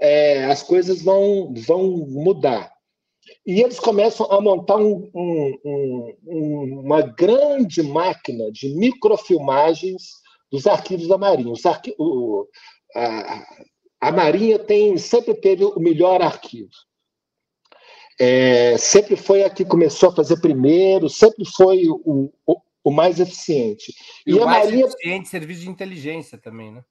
Speaker 2: é, as coisas vão, vão mudar. E eles começam a montar um, um, um, uma grande máquina de microfilmagens dos arquivos da Marinha. Arqui o, a, a Marinha tem, sempre teve o melhor arquivo é, sempre foi a que começou a fazer primeiro, sempre foi o, o mais eficiente.
Speaker 1: E, e o mais Marinha... eficiente serviço de inteligência também, né?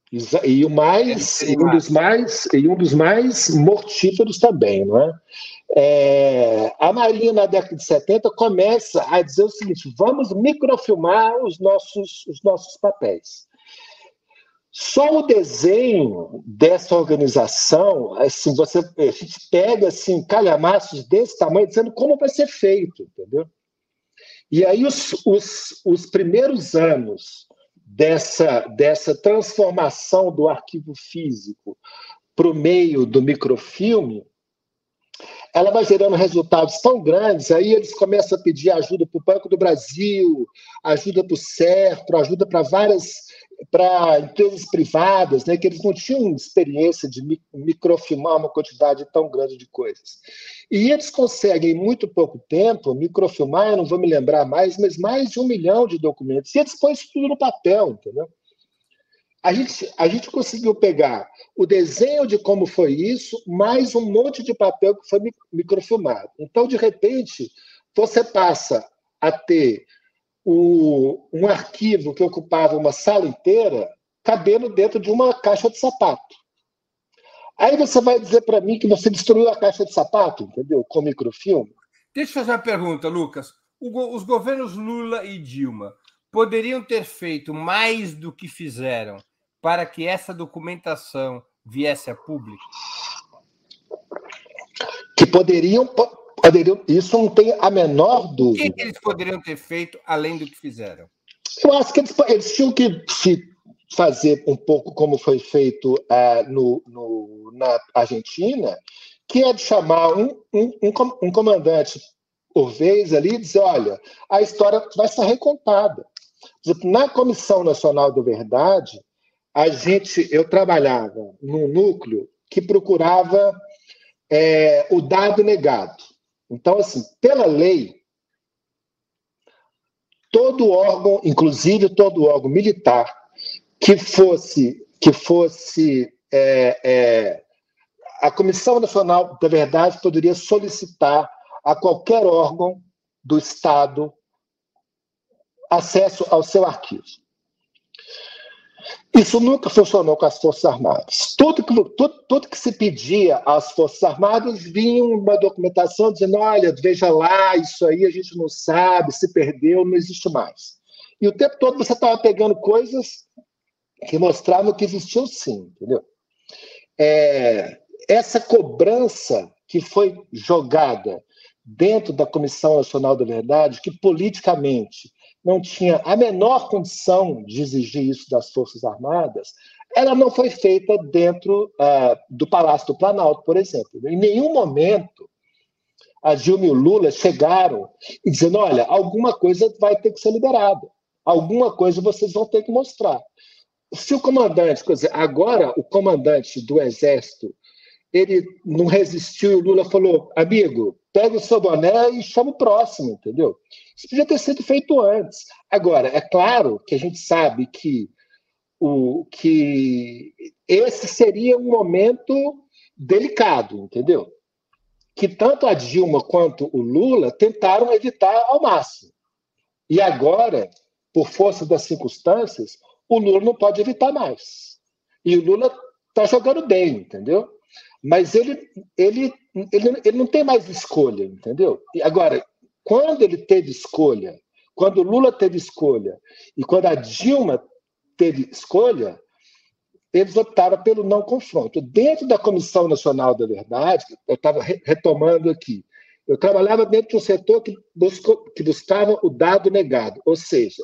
Speaker 2: E o mais, e um dos mais, e um dos mais mortíferos também, não é? é? A Marinha na década de 70 começa a dizer o seguinte: vamos microfilmar os nossos, os nossos papéis. Só o desenho dessa organização, assim, você, a gente pega assim, calhamaços desse tamanho, dizendo como vai ser feito, entendeu? E aí os, os, os primeiros anos dessa, dessa transformação do arquivo físico para o meio do microfilme, ela vai gerando resultados tão grandes, aí eles começam a pedir ajuda para o Banco do Brasil, ajuda para o CERPRO, ajuda para várias para empresas privadas, né, que eles não tinham experiência de microfilmar uma quantidade tão grande de coisas. E eles conseguem, em muito pouco tempo, microfilmar, eu não vou me lembrar mais, mas mais de um milhão de documentos. E eles põem isso tudo no papel, entendeu? A gente, a gente conseguiu pegar o desenho de como foi isso, mais um monte de papel que foi microfilmado. Então, de repente, você passa a ter o, um arquivo que ocupava uma sala inteira cabendo dentro de uma caixa de sapato. Aí você vai dizer para mim que você destruiu a caixa de sapato, entendeu? Com microfilme.
Speaker 1: Deixa eu fazer uma pergunta, Lucas. os governos Lula e Dilma poderiam ter feito mais do que fizeram para que essa documentação viesse a público?
Speaker 2: Que poderiam, poderiam, isso não tem a menor dúvida.
Speaker 1: O que eles poderiam ter feito além do que fizeram?
Speaker 2: Eu acho que eles, eles tinham que se fazer um pouco como foi feito uh, no, no, na Argentina, que é de chamar um, um, um, comandante por vez ali e dizer: olha, a história vai ser recontada. Na Comissão Nacional da Verdade, a gente, eu trabalhava num núcleo que procurava é, o dado negado. Então, assim, pela lei, todo órgão, inclusive todo órgão militar, que fosse que fosse é, é, a Comissão Nacional da Verdade poderia solicitar a qualquer órgão do Estado acesso ao seu arquivo. Isso nunca funcionou com as Forças Armadas. Tudo que, tudo, tudo que se pedia às Forças Armadas vinha uma documentação dizendo: olha, veja lá, isso aí a gente não sabe, se perdeu, não existe mais. E o tempo todo você estava pegando coisas que mostravam que existiam sim, entendeu? É, essa cobrança que foi jogada dentro da Comissão Nacional da Verdade, que politicamente não tinha a menor condição de exigir isso das Forças Armadas, ela não foi feita dentro uh, do Palácio do Planalto, por exemplo. Em nenhum momento a Dilma e o Lula chegaram e dizendo: olha, alguma coisa vai ter que ser liberada, alguma coisa vocês vão ter que mostrar. se o comandante, quer dizer, agora o comandante do Exército, ele não resistiu e o Lula falou: amigo, pega o seu boné e chama o próximo, entendeu? Isso podia ter sido feito antes. Agora, é claro que a gente sabe que, o, que esse seria um momento delicado, entendeu? Que tanto a Dilma quanto o Lula tentaram evitar ao máximo. E agora, por força das circunstâncias, o Lula não pode evitar mais. E o Lula está jogando bem, entendeu? Mas ele, ele, ele, ele não tem mais escolha, entendeu? E agora, quando ele teve escolha, quando Lula teve escolha e quando a Dilma teve escolha, eles optaram pelo não confronto. Dentro da Comissão Nacional da Verdade, eu estava retomando aqui, eu trabalhava dentro de um setor que, buscou, que buscava o dado negado, ou seja,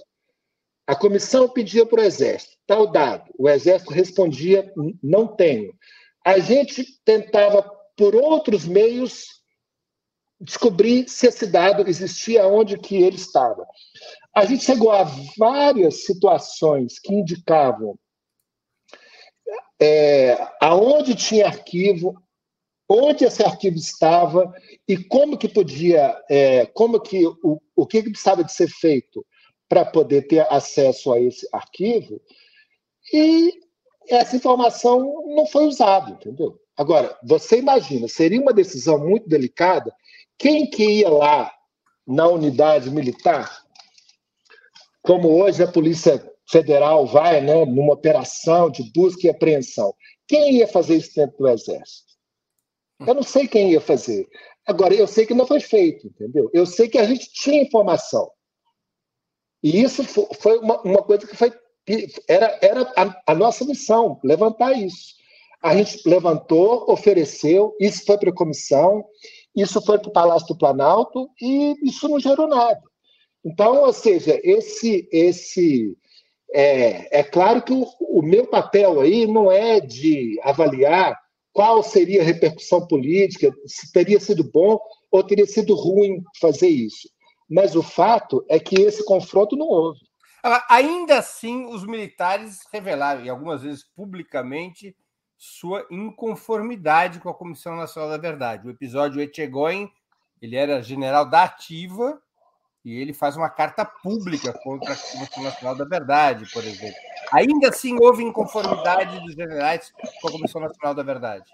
Speaker 2: a comissão pedia para o Exército tal dado, o Exército respondia não tenho. A gente tentava, por outros meios, descobrir se esse dado existia onde que ele estava. A gente chegou a várias situações que indicavam é, aonde tinha arquivo, onde esse arquivo estava e como que podia, é, como que o, o que precisava de ser feito para poder ter acesso a esse arquivo e essa informação não foi usada, entendeu? Agora, você imagina, seria uma decisão muito delicada, quem que ia lá na unidade militar, como hoje a Polícia Federal vai, né, numa operação de busca e apreensão, quem ia fazer isso dentro do Exército? Eu não sei quem ia fazer. Agora, eu sei que não foi feito, entendeu? Eu sei que a gente tinha informação. E isso foi uma, uma coisa que foi era, era a, a, nossa missão, levantar isso. A gente levantou, ofereceu, isso foi para a comissão, isso foi para o Palácio do Planalto e isso não gerou nada. Então, ou seja, esse, esse é, é claro que o, o meu papel aí não é de avaliar qual seria a repercussão política, se teria sido bom ou teria sido ruim fazer isso. Mas o fato é que esse confronto não houve.
Speaker 1: Ainda assim, os militares revelaram, e algumas vezes publicamente, sua inconformidade com a Comissão Nacional da Verdade. O episódio Etchegoin, ele era general da Ativa e ele faz uma carta pública contra a Comissão Nacional da Verdade, por exemplo. Ainda assim, houve inconformidade dos generais com a Comissão Nacional da Verdade.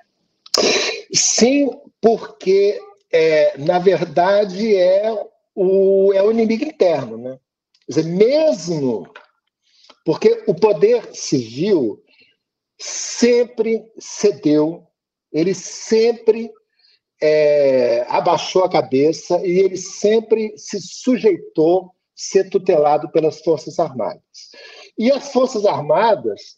Speaker 2: Sim, porque, é, na verdade, é o, é o inimigo interno. Né? Quer dizer, mesmo porque o poder civil sempre cedeu, ele sempre é, abaixou a cabeça e ele sempre se sujeitou ser tutelado pelas Forças Armadas. E as Forças Armadas,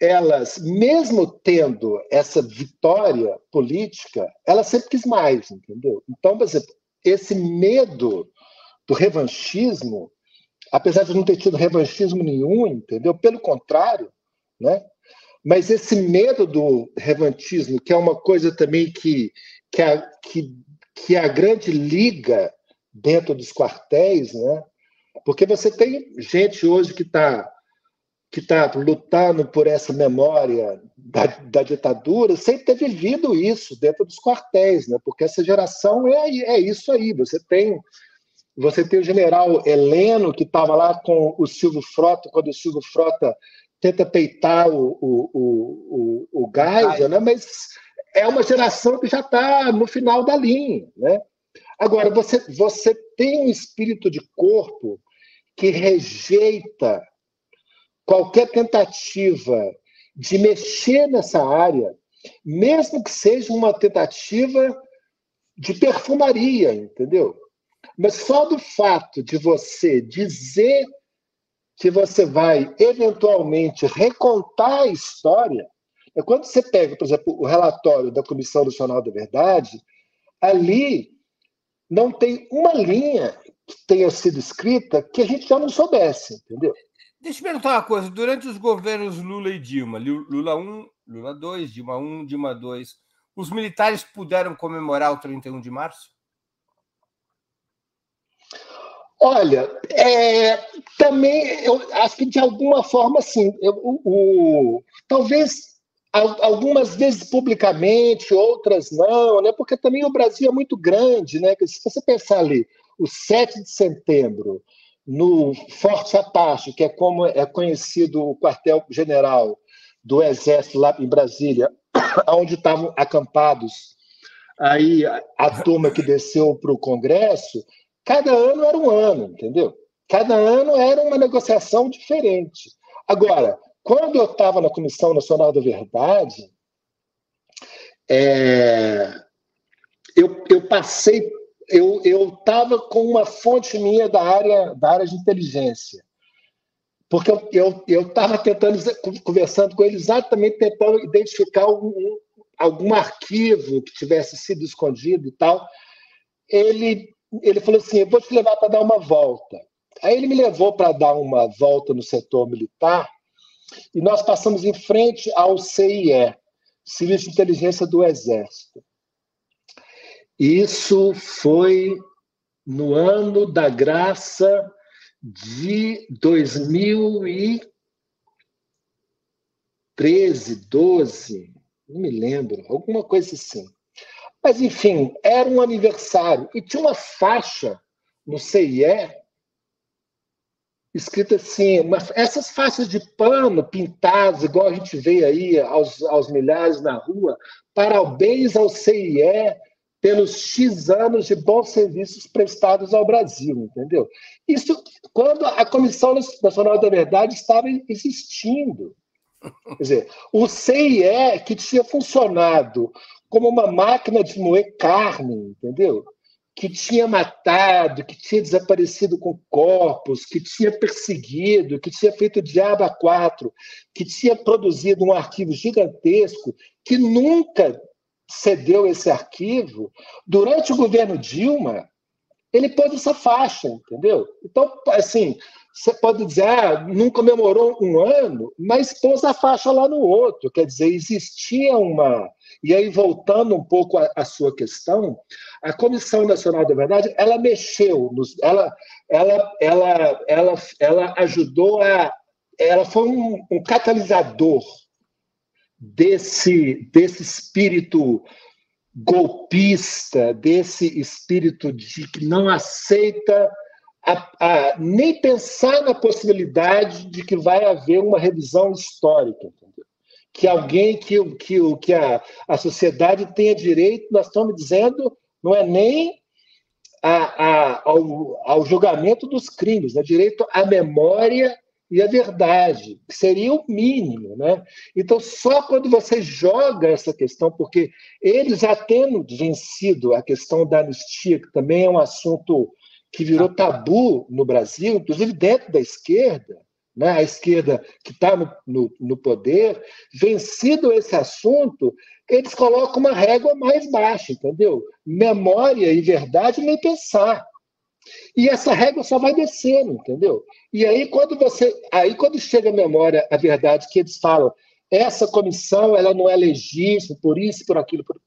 Speaker 2: elas, mesmo tendo essa vitória política, elas sempre quis mais, entendeu? Então, por exemplo, esse medo do revanchismo, apesar de não ter tido revanchismo nenhum, entendeu? Pelo contrário, né? Mas esse medo do revanchismo, que é uma coisa também que, que, a, que, que a grande liga dentro dos quartéis, né? Porque você tem gente hoje que está que está lutando por essa memória da, da, ditadura, sem ter vivido isso dentro dos quartéis, né? porque essa geração é, é isso aí. Você tem você tem o general Heleno, que estava lá com o Silvio Frota, quando o Silvio Frota tenta peitar o, o, o, o, o Geisel, né? mas é uma geração que já está no final da linha. Né? Agora, você, você tem um espírito de corpo que rejeita qualquer tentativa de mexer nessa área, mesmo que seja uma tentativa de perfumaria, entendeu? Mas só do fato de você dizer que você vai eventualmente recontar a história, é quando você pega, por exemplo, o relatório da Comissão Nacional da Verdade, ali não tem uma linha que tenha sido escrita que a gente já não soubesse, entendeu?
Speaker 1: Deixa eu perguntar uma coisa. Durante os governos Lula e Dilma, Lula 1, Lula 2, Dilma 1, Dilma 2, os militares puderam comemorar o 31 de março?
Speaker 2: Olha, é, Também, eu acho que de alguma forma, sim. Eu, o, o, talvez algumas vezes publicamente, outras não, né? porque também o Brasil é muito grande. Né? Se você pensar ali, o 7 de setembro, no Forte Apache, que é como é conhecido o quartel-general do Exército lá em Brasília, onde estavam acampados aí a turma que desceu para o Congresso, cada ano era um ano, entendeu? Cada ano era uma negociação diferente. Agora, quando eu estava na Comissão Nacional da Verdade, é, eu, eu passei, eu estava com uma fonte minha da área, da área de inteligência. Porque eu estava tentando, conversando com ele, exatamente tentando identificar um, um, algum arquivo que tivesse sido escondido e tal. Ele, ele falou assim: Eu vou te levar para dar uma volta. Aí ele me levou para dar uma volta no setor militar e nós passamos em frente ao CIE, Serviço de Inteligência do Exército. Isso foi no ano da graça de 2013, 12, não me lembro, alguma coisa assim. Mas, enfim, era um aniversário e tinha uma faixa no CIE escrita assim, uma, essas faixas de pano pintadas, igual a gente vê aí aos, aos milhares na rua, parabéns ao CIE pelos X anos de bons serviços prestados ao Brasil, entendeu? Isso quando a Comissão Nacional da Verdade estava existindo. Quer dizer, o CIE, que tinha funcionado como uma máquina de moer carne, entendeu? que tinha matado, que tinha desaparecido com corpos, que tinha perseguido, que tinha feito diabo a quatro, que tinha produzido um arquivo gigantesco, que nunca cedeu esse arquivo, durante o governo Dilma, ele pôs essa faixa, entendeu? Então, assim, você pode dizer, ah, não comemorou um ano, mas pôs a faixa lá no outro. Quer dizer, existia uma. E aí, voltando um pouco à, sua questão, a Comissão Nacional da Verdade, ela mexeu, nos, ela, ela, ela, ela, ela ajudou a. Ela foi um, um catalisador desse, desse espírito golpista, desse espírito de que não aceita a, a, nem pensar na possibilidade de que vai haver uma revisão histórica, entendeu? que alguém que, que, que a, a sociedade tenha direito, nós estamos dizendo, não é nem a, a, ao, ao julgamento dos crimes, é direito à memória e à verdade, que seria o mínimo. Né? Então, só quando você joga essa questão, porque eles já tendo vencido a questão da anistia, que também é um assunto que virou tabu no Brasil, inclusive dentro da esquerda, né? a esquerda que está no, no, no, poder, vencido esse assunto, eles colocam uma régua mais baixa, entendeu? Memória e verdade nem pensar. E essa régua só vai descendo, entendeu? E aí quando você, aí quando chega a memória, a verdade que eles falam, essa comissão ela não é legítima, por isso, por aquilo, por,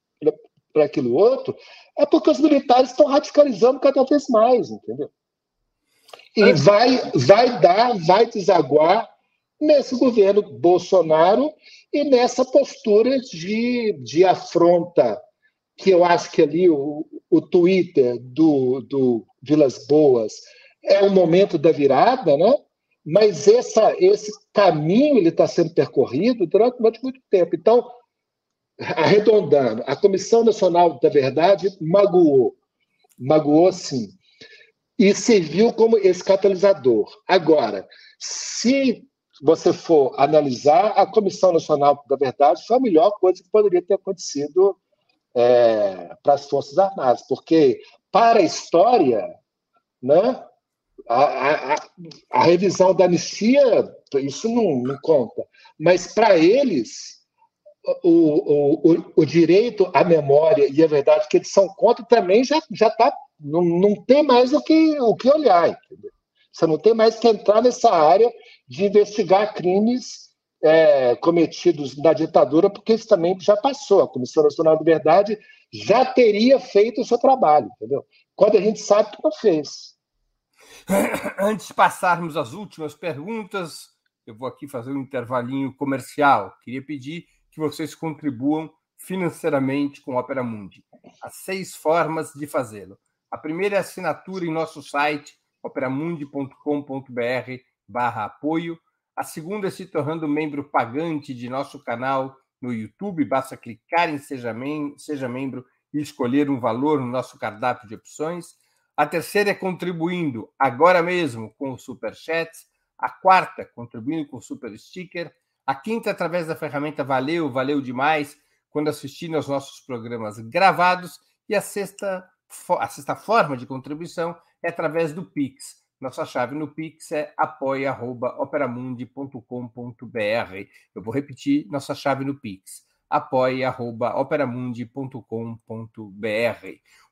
Speaker 2: por aquilo outro, é porque os militares estão radicalizando cada vez mais, entendeu? E vai, vai dar, vai desaguar nesse governo Bolsonaro e nessa postura de, de afronta, que eu acho que ali o, o Twitter do, do Vilas Boas é o momento da virada, né? mas essa, esse caminho ele está sendo percorrido durante muito, muito tempo. Então, arredondando, a Comissão Nacional da Verdade magoou, magoou sim, e serviu como esse catalisador. Agora, se você for analisar, a Comissão Nacional da Verdade foi a melhor coisa que poderia ter acontecido é, para as Forças Armadas, porque para a história, né, a, a, a revisão da anistia, isso não, não conta, mas para eles o, o, o, direito à memória e a verdade que eles são contra também já já está não, não tem mais o que o que olhar entendeu? você não tem mais que entrar nessa área de investigar crimes é, cometidos na ditadura porque isso também já passou a Comissão Nacional de Verdade já teria feito o seu trabalho entendeu quando a gente sabe que não fez
Speaker 1: Antes de passarmos às últimas perguntas, eu vou aqui fazer um intervalinho comercial. Queria pedir que vocês contribuam financeiramente com Opera Mundi. Há seis formas de fazê-lo. A primeira é a assinatura em nosso site, operamundi.com.br barra apoio. A segunda é se tornando membro pagante de nosso canal no YouTube. Basta clicar em Seja, Mem Seja Membro e escolher um valor no nosso cardápio de opções. A terceira é contribuindo agora mesmo com o Super Chat. A quarta, contribuindo com o Super Sticker. A quinta, através da ferramenta Valeu, valeu demais, quando assistindo aos nossos programas gravados. E a sexta, a sexta forma de contribuição é através do Pix. Nossa chave no Pix é apoia.operamundi.com.br. Eu vou repetir nossa chave no Pix apoia.operamundi.com.br.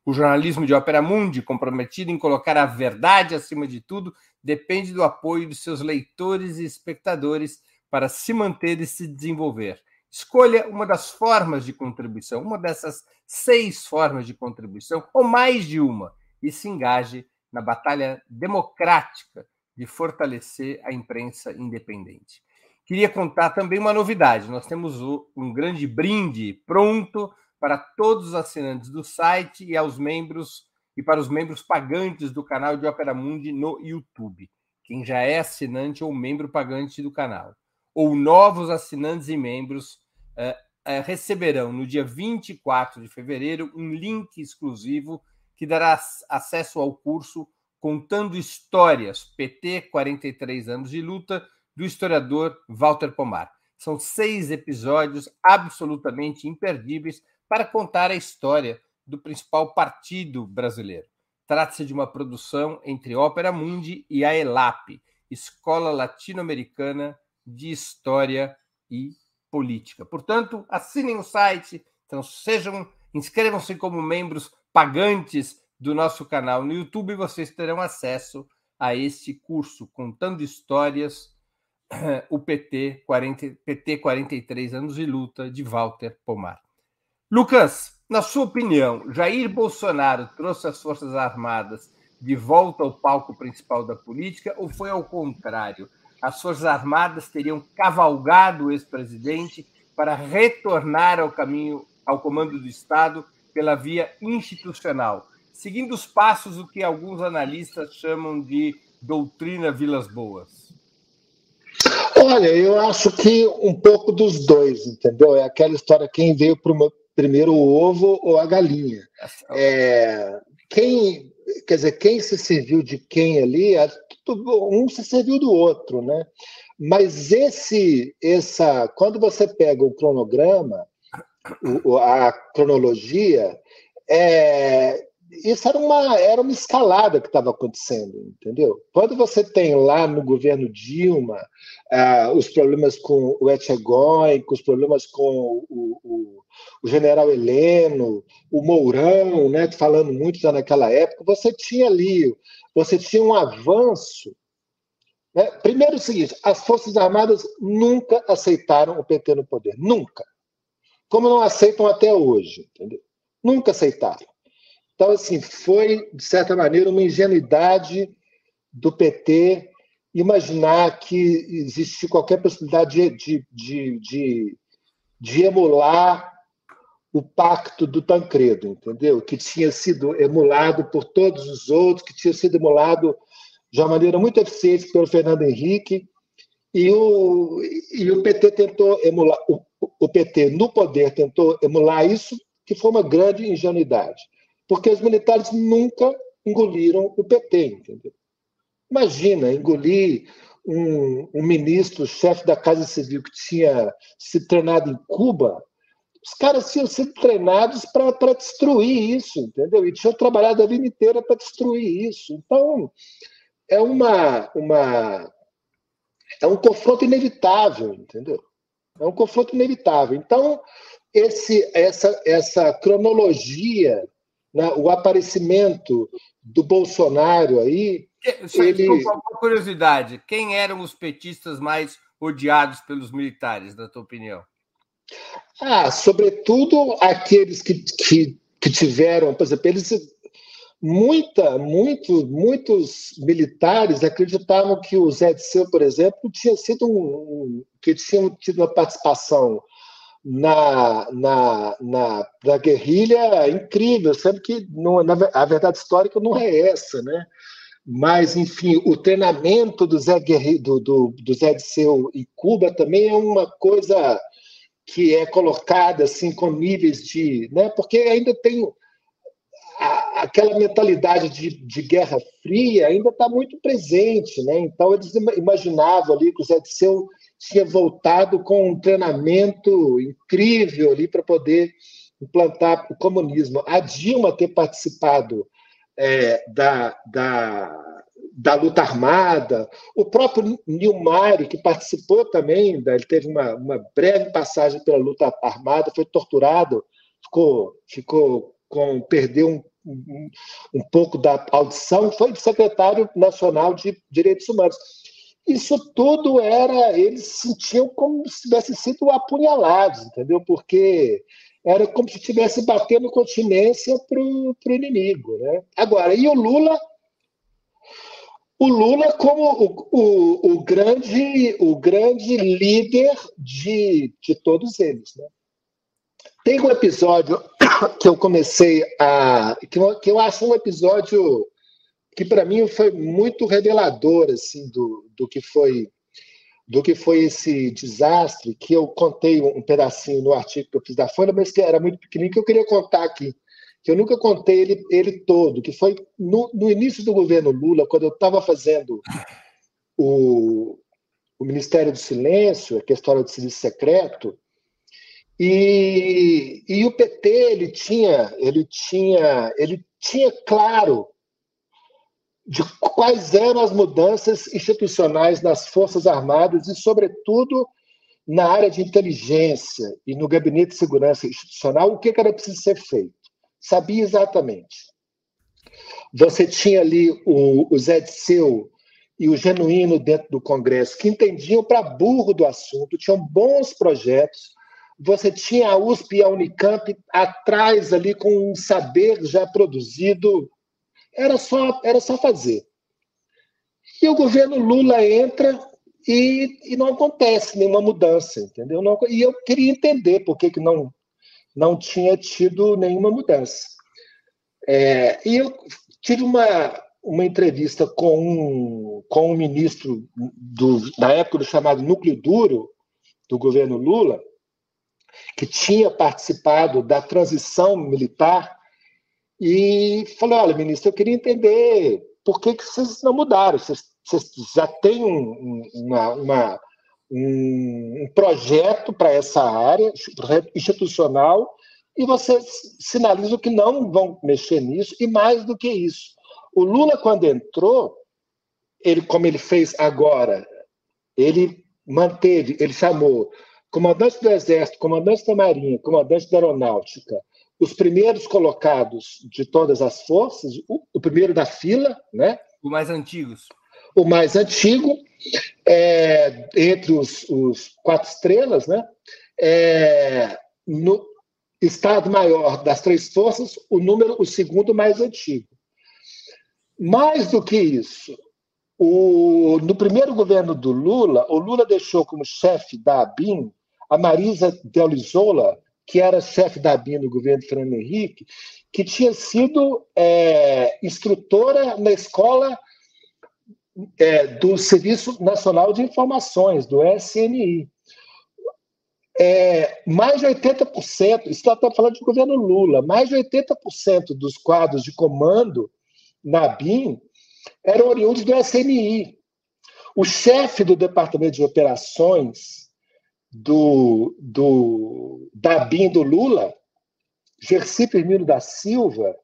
Speaker 1: O jornalismo de Opera Mundi, comprometido em colocar a verdade acima de tudo, depende do apoio dos seus leitores e espectadores para se manter e se desenvolver. Escolha uma das formas de contribuição, uma dessas seis formas de contribuição, ou mais de uma, e se engaje na batalha democrática de fortalecer a imprensa independente. Queria contar também uma novidade: nós temos um grande brinde pronto para todos os assinantes do site e aos membros e para os membros pagantes do canal de Opera Mundi no YouTube. Quem já é assinante ou membro pagante do canal, ou novos assinantes e membros uh, uh, receberão no dia 24 de fevereiro um link exclusivo que dará acesso ao curso Contando Histórias PT 43 anos de luta do historiador Walter Pomar. São seis episódios absolutamente imperdíveis para contar a história do principal partido brasileiro. Trata-se de uma produção entre Ópera Mundi e a ELAP, Escola Latino-Americana de História e Política. Portanto, assinem o site, então sejam, inscrevam-se como membros pagantes do nosso canal no YouTube e vocês terão acesso a este curso contando histórias o PT, 40, PT 43 anos de luta de Walter Pomar. Lucas, na sua opinião, Jair Bolsonaro trouxe as Forças Armadas de volta ao palco principal da política ou foi ao contrário? As Forças Armadas teriam cavalgado o ex-presidente para retornar ao caminho, ao comando do Estado pela via institucional, seguindo os passos do que alguns analistas chamam de doutrina Vilas Boas.
Speaker 2: Olha, eu acho que um pouco dos dois, entendeu? É aquela história quem veio primeiro o ovo ou a galinha. É, quem, quer dizer, quem se serviu de quem ali, é um se serviu do outro, né? Mas esse, essa, quando você pega o cronograma, a cronologia, é, isso era uma, era uma escalada que estava acontecendo, entendeu? Quando você tem lá no governo Dilma ah, os problemas com o Etchegói, os problemas com o, o, o, general Heleno, o Mourão, né, falando muito já naquela época, você tinha ali, você tinha um avanço. Né? Primeiro o seguinte, as Forças Armadas nunca aceitaram o PT no poder, nunca. Como não aceitam até hoje, entendeu? Nunca aceitaram. Então, assim, foi, de certa maneira, uma ingenuidade do PT imaginar que existe qualquer possibilidade de, de, de, de, emular o pacto do Tancredo, entendeu? Que tinha sido emulado por todos os outros, que tinha sido emulado de uma maneira muito eficiente pelo Fernando Henrique, e o, e o PT tentou emular, o, o PT no poder tentou emular isso, que foi uma grande ingenuidade porque os militares nunca engoliram o PT, entendeu? Imagina engolir um, um ministro, chefe da Casa Civil, que tinha se treinado em Cuba. Os caras tinham sido treinados para destruir isso, entendeu? E tinham trabalhado a vida inteira para destruir isso. Então, é uma, uma é um confronto inevitável, entendeu? É um confronto inevitável. Então, esse, essa, essa cronologia né, o aparecimento do Bolsonaro aí.
Speaker 1: Só, ele... Uma curiosidade: quem eram os petistas mais odiados pelos militares, na tua opinião?
Speaker 2: Ah, sobretudo aqueles que, que, que tiveram, por exemplo, eles muita, muito, muitos militares acreditavam que o Zé Disseu, por exemplo, tinha sido um, que tinha tido uma participação na, na, na, na guerrilha incrível, sendo que não, na, a verdade histórica não é essa, né? Mas, enfim, o treinamento do Zé, Guerri, do, do, do Zé Disseu em Cuba também é uma coisa que é colocada assim com níveis de. Né? Porque ainda tem a, aquela mentalidade de, de, Guerra Fria ainda está muito presente, né? Então eles imaginavam ali que o Zé Disseu tinha voltado com um treinamento incrível ali para poder implantar o comunismo. A Dilma ter participado é, da, da, da luta armada, o próprio Nilmari, que participou também, ele teve uma, uma breve passagem pela luta armada, foi torturado, ficou, ficou com, perdeu um, um, um pouco da audição, foi secretário nacional de Direitos Humanos. Isso tudo era, eles sentiam como se tivessem sido apunhalados, entendeu? Porque era como se estivesse batendo continência para o inimigo. Né? Agora, e o Lula? O Lula como o, o, o, grande, o grande líder de, de todos eles. Né? Tem um episódio que eu comecei a. que eu, que eu acho um episódio que para mim foi muito revelador assim do, do que foi do que foi esse desastre que eu contei um pedacinho no artigo que eu fiz da Folha, mas que era muito pequenininho que eu queria contar aqui, que eu nunca contei ele, ele todo, que foi no, no início do governo Lula, quando eu estava fazendo o, o Ministério do Silêncio, que é a história do serviço secreto, e, e o PT ele tinha, ele tinha, ele tinha claro de quais eram as mudanças institucionais nas Forças Armadas e, sobretudo, na área de inteligência e no gabinete de segurança institucional, o que era preciso ser feito. Sabia exatamente. Você tinha ali o, o Zé Disseu e o Genuíno dentro do Congresso, que entendiam para burro do assunto, tinham bons projetos, você tinha a USP e a Unicamp atrás ali com um saber já produzido, era só, era só fazer. E o governo Lula entra e, e não acontece nenhuma mudança, entendeu? Não, e eu queria entender por que, que não, não tinha tido nenhuma mudança. É, e eu tive uma, uma entrevista com um, com um ministro do, da época do chamado Núcleo Duro do governo Lula, que tinha participado da transição militar, e falei: olha, ministro, eu queria entender por que, que vocês não mudaram. Vocês, vocês já têm um, uma, uma, um, um projeto para essa área, institucional, e vocês sinalizam que não vão mexer nisso, e mais do que isso. O Lula, quando entrou, ele, como ele fez agora, ele manteve, ele chamou comandante do Exército, comandante da Marinha, comandante da Aeronáutica, os primeiros colocados de todas as forças, o, o primeiro da fila, né?
Speaker 1: Os mais antigos.
Speaker 2: O mais antigo, é, entre os, os, quatro estrelas, né? É, no Estado-Maior das três forças, o número, o segundo mais antigo. Mais do que isso, o, no primeiro governo do Lula, o Lula deixou como chefe da ABIN a Marisa Delisola, que era chefe da ABIN no governo Fernando Henrique, que tinha sido é, instrutora na escola é, do Serviço Nacional de Informações, do SNI. É, mais de 80%, isso está falando de governo Lula, mais de 80% dos quadros de comando na BIM eram oriundos do SNI. O chefe do Departamento de Operações do, do, da BIM do Lula, Gersi Firmino da Silva,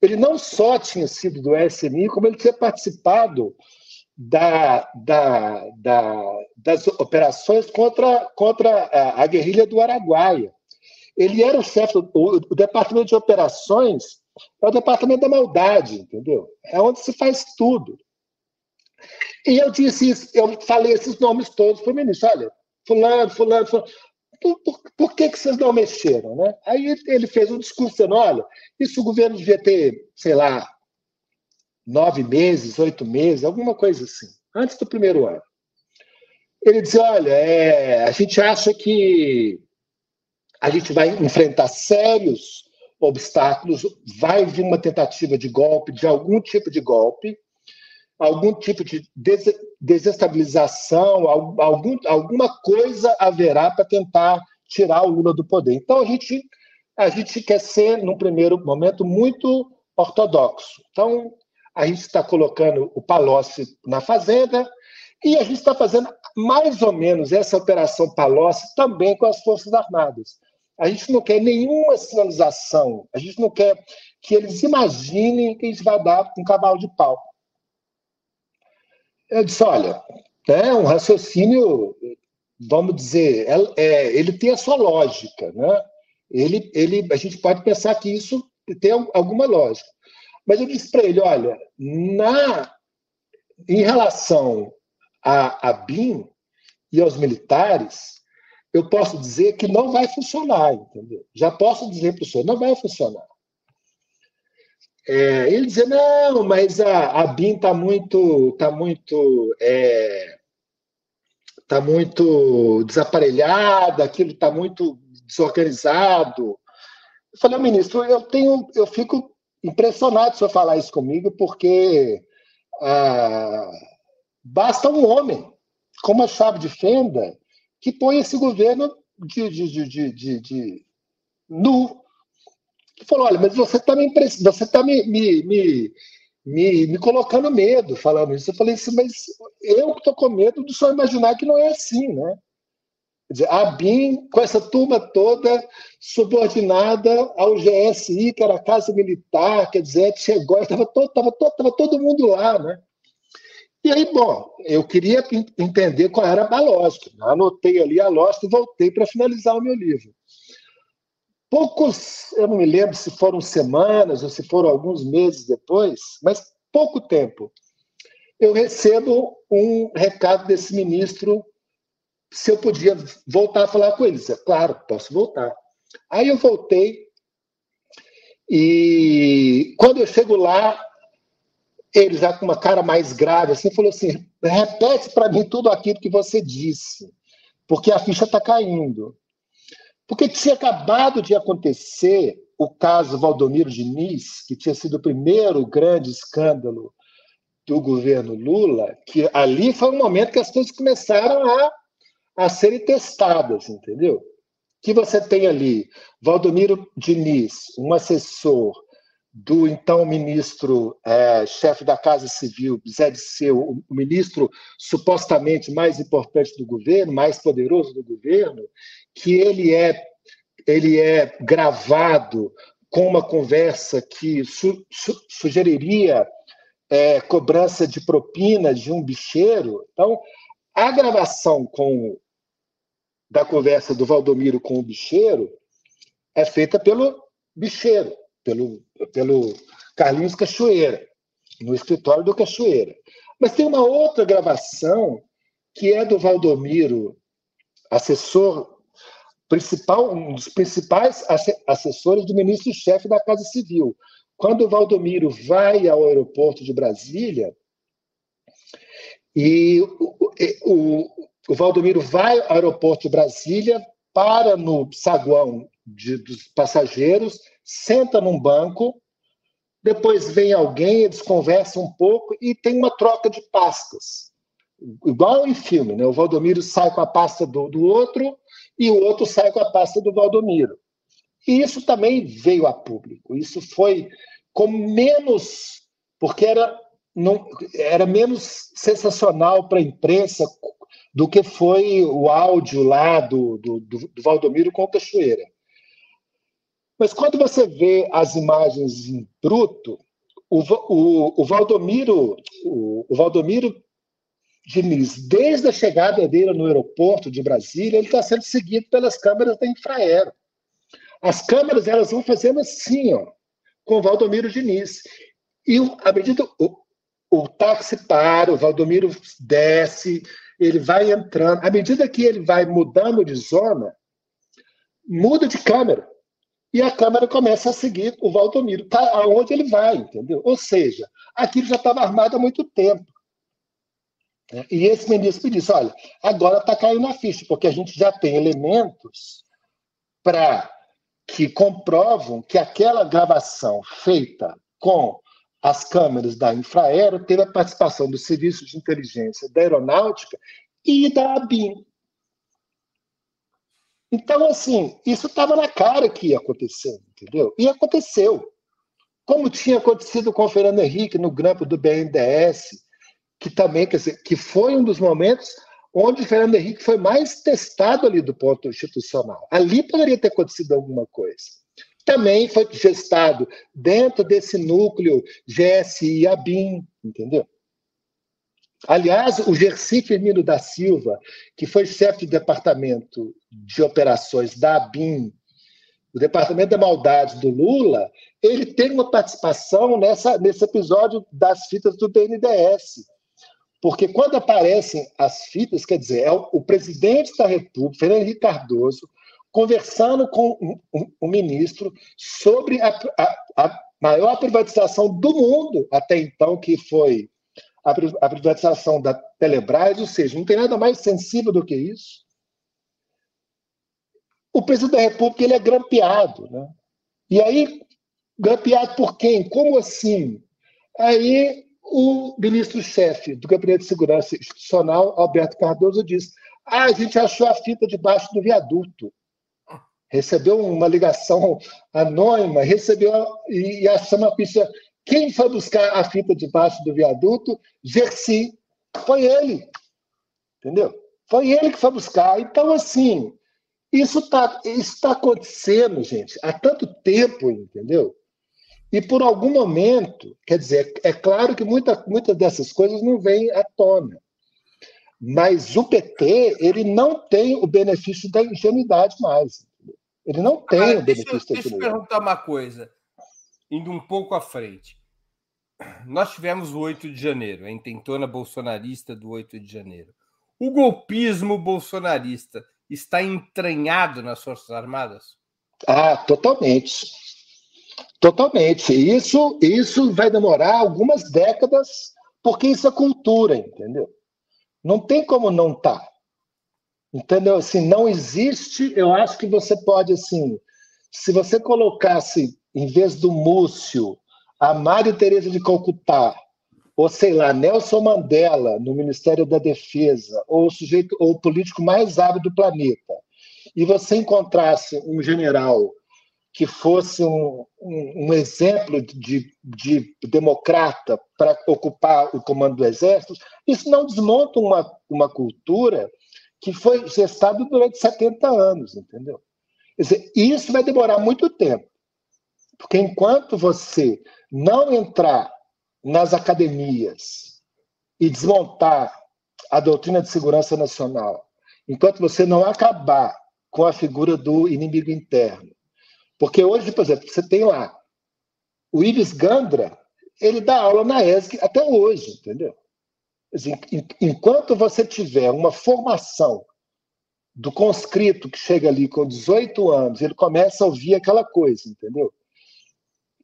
Speaker 2: ele não só tinha sido do SNI, como ele tinha participado da, da, da, das operações contra, contra a, a, guerrilha do Araguaia. Ele era o chefe, do, o departamento de operações é o departamento da maldade, entendeu? É onde se faz tudo. E eu disse isso, eu falei esses nomes todos para o ministro. Olha, fulano, fulano, fulano. Por, por, por, que, que vocês não mexeram? Né? Aí ele fez um discurso dizendo: olha, isso o governo devia ter, sei lá, nove meses, oito meses, alguma coisa assim, antes do primeiro ano. Ele dizia: olha, é, a gente acha que a gente vai enfrentar sérios obstáculos, vai vir uma tentativa de golpe, de algum tipo de golpe, algum tipo de des desestabilização, algum, alguma coisa haverá para tentar tirar o Lula do poder. Então a gente a gente quer ser, num primeiro momento, muito ortodoxo. Então a gente está colocando o Palocci na fazenda e a gente está fazendo mais ou menos essa operação Palocci também com as Forças Armadas. A gente não quer nenhuma sinalização, a gente não quer que eles imaginem que a gente vai dar um cavalo de pau. Eu disse, olha, é um raciocínio, vamos dizer, é, é, ele tem a sua lógica, né? Ele, ele, a gente pode pensar que isso tem alguma lógica. Mas eu disse para ele, olha, na, em relação a, a BIM e aos militares, eu posso dizer que não vai funcionar, entendeu? Já posso dizer para o senhor, não vai funcionar. É, ele dizia, não, mas a, a BIM está muito, tá muito, é, tá muito desaparelhada, aquilo está muito desorganizado. Eu falei, ministro, eu tenho, eu fico impressionado se eu falar isso comigo, porque ah, basta um homem com uma chave de fenda que põe esse governo de, de, de, de, de nu. Que falou: olha, mas você está me, você tá me, me, me, me, me colocando medo falando isso. Eu falei assim, mas eu estou com medo do senhor imaginar que não é assim, né? Dizer, a BIM, com essa turma toda subordinada ao GSI, que era a Casa Militar, quer dizer, chegou, estava todo, tava todo, tava todo mundo lá, né? E aí, bom, eu queria entender qual era a lógica. Anotei ali a lógica e voltei para finalizar o meu livro. Poucos, eu não me lembro se foram semanas ou se foram alguns meses depois, mas pouco tempo, eu recebo um recado desse ministro se eu podia voltar a falar com eles. É claro, posso voltar. Aí eu voltei e quando eu chego lá, ele já com uma cara mais grave, assim, falou assim: repete para mim tudo aquilo que você disse, porque a ficha está caindo. Porque tinha acabado de acontecer o caso Valdomiro Diniz, que tinha sido o primeiro grande escândalo do governo Lula, que ali foi um momento que as coisas começaram a a serem testadas, entendeu? Que você tem ali Valdomiro Diniz, um assessor do então ministro é, chefe da Casa Civil, Zé Disseu, o ministro supostamente mais importante do governo, mais poderoso do governo, que ele é ele é gravado com uma conversa que su, su, sugeriria é, cobrança de propina de um bicheiro. Então, a gravação com da conversa do Valdomiro com o bicheiro é feita pelo bicheiro, pelo, pelo Carlinhos Cachoeira, no escritório do Cachoeira. Mas tem uma outra gravação que é do Valdomiro, assessor principal, um dos principais assessores do ministro-chefe da Casa Civil. Quando o Valdomiro vai ao aeroporto de Brasília, e o, o, o Valdomiro vai ao aeroporto de Brasília, para no saguão de, dos passageiros, senta num banco, depois vem alguém, eles conversam um pouco e tem uma troca de pastas. Igual em filme, né? O Valdomiro sai com a pasta do, do outro e o outro sai com a pasta do Valdomiro. E isso também veio a público. Isso foi com menos, porque era, não, era menos sensacional para a imprensa do que foi o áudio lá do, do, do, do Valdomiro com o Cachoeira. Mas quando você vê as imagens em bruto, o, o, o Valdomiro, o, o Valdomiro Diniz, desde a chegada dele no aeroporto de Brasília, ele está sendo seguido pelas câmeras da Infraero. As câmeras elas vão fazendo assim, ó, com o Valdomiro Diniz. E à medida o, o táxi para, o Valdomiro desce, ele vai entrando. À medida que ele vai mudando de zona, muda de câmera. e a Câmara começa a seguir o Valdomiro, tá aonde ele vai, entendeu? Ou seja, aquilo já estava armado há muito tempo. E esse ministro me disse: olha, agora está caindo a ficha, porque a gente já tem elementos para que comprovam que aquela gravação feita com as câmeras da Infraero teve a participação do Serviço de Inteligência da Aeronáutica e da ABIN. Então, assim, isso estava na cara que ia acontecer, entendeu? E aconteceu. Como tinha acontecido com o Fernando Henrique no grampo do BNDES, que também, quer dizer, que foi um dos momentos onde o Fernando Henrique foi mais testado ali do ponto institucional. Ali poderia ter acontecido alguma coisa. Também foi gestado dentro desse núcleo GSI ABIN, entendeu? Aliás, o Gersi Firmino da Silva, que foi chefe de departamento de operações da ABIN, o departamento da maldade do Lula, ele tem uma participação nessa, nesse episódio das fitas do BNDES. Porque quando aparecem as fitas, quer dizer, é o, o presidente da República, Fernando Henrique Cardoso, conversando com o ministro sobre a, a, a, maior privatização do mundo até então, que foi a, a privatização da Telebrás, ou seja, não tem nada mais sensível do que isso. O presidente da República ele é grampeado. Né? E aí, grampeado por quem? Como assim? Aí o ministro-chefe do Gabinete de Segurança Institucional, Alberto Cardoso, disse: ah, a gente achou a fita debaixo do viaduto. Recebeu uma ligação anônima, recebeu e, e uma pista. Quem foi buscar a fita debaixo do viaduto? Gersi. Foi ele. Entendeu? Foi ele que foi buscar. Então, assim, isso está isso tá acontecendo, gente, há tanto tempo, entendeu? E por algum momento, quer dizer, é claro que muita, muitas dessas coisas não vêm à tona. Mas o PT, ele não tem o benefício da ingenuidade mais. Ele não tem Agora, o benefício deixa. Deixa
Speaker 1: eu perguntar uma coisa, indo um pouco à frente. Nós tivemos o 8 de janeiro, a intentona bolsonarista do 8 de janeiro. O golpismo bolsonarista está entranhado nas Forças Armadas?
Speaker 2: Ah, totalmente. Totalmente. Isso, isso vai demorar algumas décadas, porque isso é cultura, entendeu? Não tem como não estar. Tá. Entendeu? Assim, não existe. Eu acho que você pode, assim, se você colocasse, em vez do Múcio, a Mário Tereza de Calcutá, ou sei lá, Nelson Mandela no Ministério da Defesa, ou o sujeito, ou o político mais hábil do planeta, e você encontrasse um general que fosse um, um, um exemplo de, de democrata para ocupar o comando do exército, isso não desmonta uma, uma cultura que foi gestada durante 70 anos, entendeu? Quer dizer, isso vai demorar muito tempo. Porque enquanto você não entrar nas academias e desmontar a doutrina de segurança nacional, enquanto você não acabar com a figura do inimigo interno, porque hoje, por exemplo, você tem lá o Ives Gandra, ele dá aula na ESG até hoje, entendeu? Enquanto você tiver uma formação do conscrito que chega ali com 18 anos, ele começa a ouvir aquela coisa, entendeu?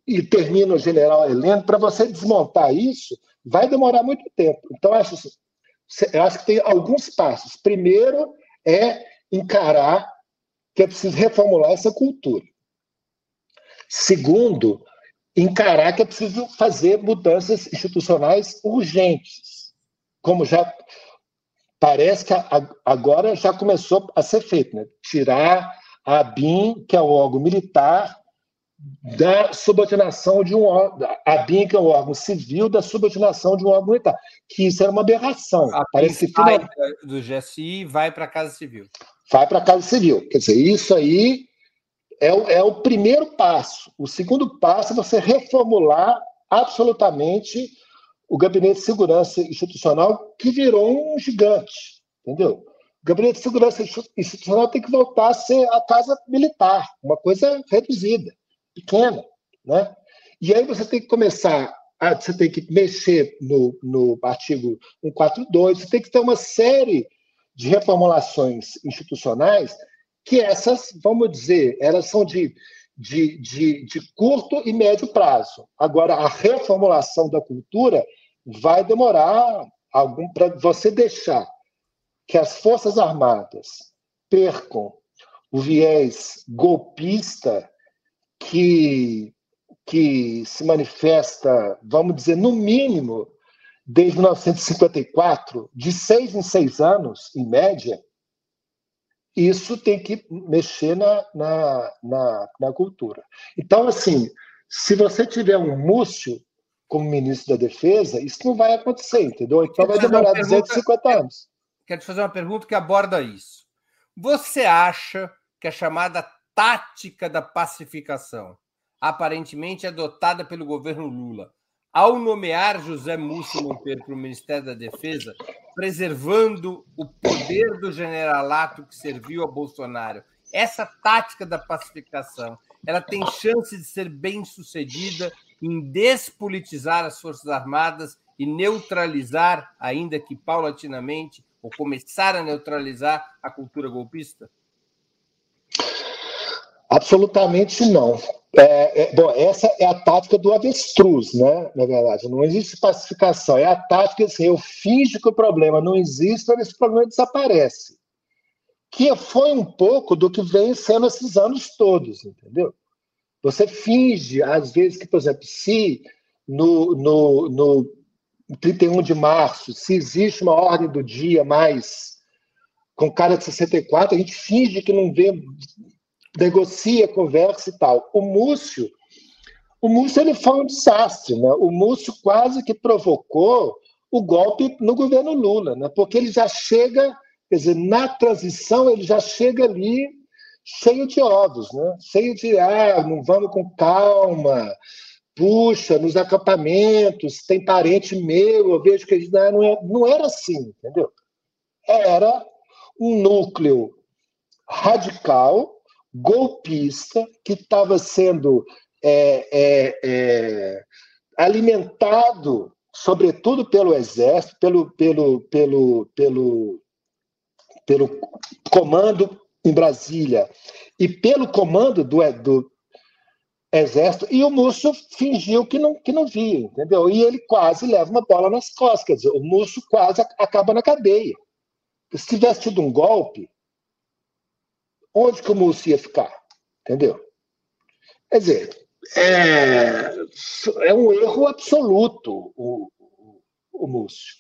Speaker 2: E termina o general Heleno, para você desmontar isso, vai demorar muito tempo. Então, eu acho, eu acho que tem alguns passos. Primeiro é encarar que é preciso reformular essa cultura. Segundo, encarar que é preciso fazer mudanças institucionais urgentes, como já parece que agora já começou a ser feito, né? tirar a BIM, que é o órgão militar, da subordinação de um órgão, a BIM, que é o órgão civil, da subordinação de um órgão militar, que isso era uma aberração.
Speaker 1: A Parece que final... do GSI vai para a Casa Civil.
Speaker 2: Vai para a Casa Civil. Quer dizer, isso aí é o, é o primeiro passo. O segundo passo é você reformular absolutamente o Gabinete de Segurança Institucional, que virou um gigante, entendeu? O Gabinete de Segurança Institucional tem que voltar a ser a casa militar, uma coisa reduzida, pequena, né? E aí você tem que começar, a, você tem que mexer no, no artigo 142, você tem que ter uma série de reformulações institucionais que essas, vamos dizer, elas são de, de, de, de curto e médio prazo. Agora, a reformulação da cultura vai demorar algum para você deixar que as Forças Armadas percam o viés golpista que, que se manifesta, vamos dizer, no mínimo, desde 1954, de seis em seis anos, em média, isso tem que mexer na, na, na, na cultura. Então, assim, se você tiver um Múcio como ministro da Defesa, isso não vai acontecer, entendeu? Então vai demorar 250 anos.
Speaker 1: Quero te fazer uma pergunta que aborda isso. Você acha que a chamada tática da pacificação, aparentemente adotada pelo governo Lula, ao nomear José Múcio Monteiro para o Ministério da Defesa, preservando o poder do generalato que serviu a Bolsonaro, essa tática da pacificação, ela tem chance de ser bem sucedida em despolitizar as Forças Armadas e neutralizar, ainda que paulatinamente, ou começar a neutralizar a cultura golpista?
Speaker 2: Absolutamente não. É, é, bom, essa é a tática do avestruz, né? Na verdade, não existe pacificação. É a tática assim: eu finjo que o problema não existe, mas esse problema desaparece. Que foi um pouco do que vem sendo esses anos todos, entendeu? Você finge, às vezes, que, por exemplo, se no, no, no 31 de março, se existe uma ordem do dia mais com cara de 64, a gente finge que não vê negocia, conversa e tal. O Múcio, o Múcio ele foi um desastre, né? O Múcio quase que provocou o golpe no governo Lula, né? Porque ele já chega, quer dizer, na transição ele já chega ali cheio de ovos, né? Cheio de ah, não vamos com calma. Puxa, nos acampamentos, tem parente meu, eu vejo que eles não, é, não era assim, entendeu? Era um núcleo radical golpista que estava sendo é, é, é, alimentado, sobretudo pelo exército, pelo, pelo, pelo, pelo, pelo comando em Brasília e pelo comando do, do exército, e o Múcio fingiu que não, que não via, entendeu? E ele quase leva uma bola nas costas, quer dizer, o Múcio quase acaba na cadeia. Se tivesse tido um golpe, onde que o Múcio ia ficar? Entendeu? Quer dizer, é, é um erro absoluto o, o, o Múcio.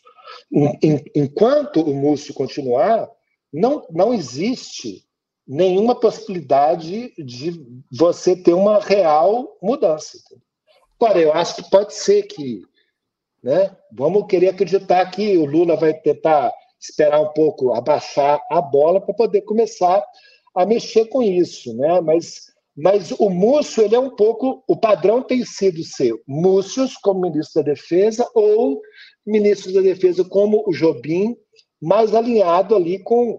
Speaker 2: Enquanto o Múcio continuar, não, não existe nenhuma possibilidade de você ter uma real mudança. Agora, eu acho que pode ser que. Né, vamos querer acreditar que o Lula vai tentar esperar um pouco, abaixar a bola para poder começar a mexer com isso, né? Mas, mas o Múcio, ele é um pouco. O padrão tem sido ser Múcios como ministro da Defesa ou ministro da Defesa como o Jobim, mais alinhado ali com,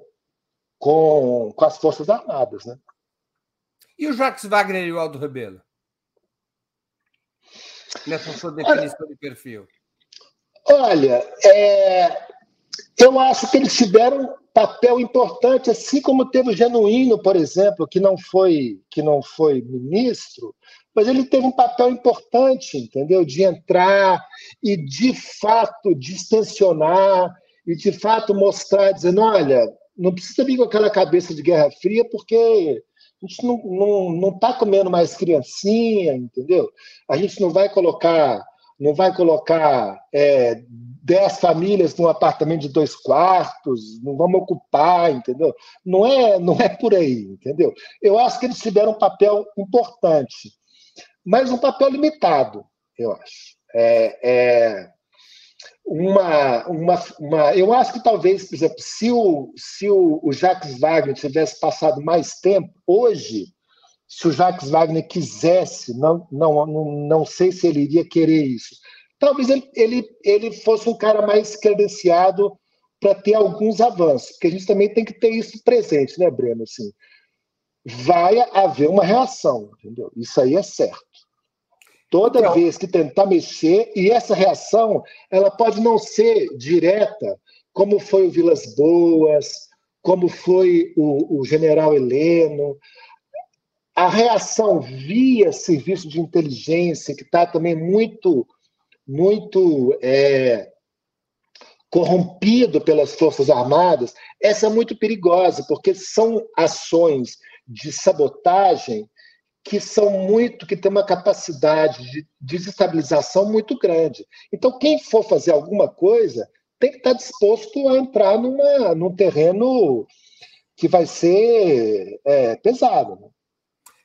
Speaker 2: com, com as Forças Armadas, né?
Speaker 1: E o Jacques Wagner e o Aldo Rebelo? Nessa sua definição olha, de perfil.
Speaker 2: Olha, é, eu acho que eles tiveram papel importante, assim como teve o Genuíno, por exemplo, que não foi que não foi ministro, mas ele teve um papel importante, entendeu? De entrar e de fato distensionar e de fato mostrar, dizendo, olha, não precisa vir com aquela cabeça de Guerra Fria, porque a gente não está não, não tá comendo mais criancinha, entendeu? A gente não vai colocar não vai colocar é, dez famílias num apartamento de dois quartos, não vamos ocupar, entendeu? Não é, não é por aí, entendeu? Eu acho que eles tiveram um papel importante, mas um papel limitado, eu acho. É, é uma, uma, uma, eu acho que talvez, por exemplo, se o, se o, o Jacques Wagner tivesse passado mais tempo, hoje se o Jacques Wagner quisesse, não, não, não, não sei se ele iria querer isso. Talvez ele, ele, ele fosse um cara mais credenciado para ter alguns avanços, porque a gente também tem que ter isso presente, né, Breno? Assim, vai haver uma reação, entendeu? Isso aí é certo. Toda então, vez que tentar mexer, e essa reação ela pode não ser direta, como foi o Vilas Boas, como foi o, o general Heleno, a reação via serviço de inteligência, que está também muito, muito é, corrompido pelas Forças Armadas, essa é muito perigosa, porque são ações de sabotagem que são muito, que tem uma capacidade de desestabilização muito grande. Então, quem for fazer alguma coisa tem que estar disposto a entrar numa, num terreno que vai ser é, pesado. Né?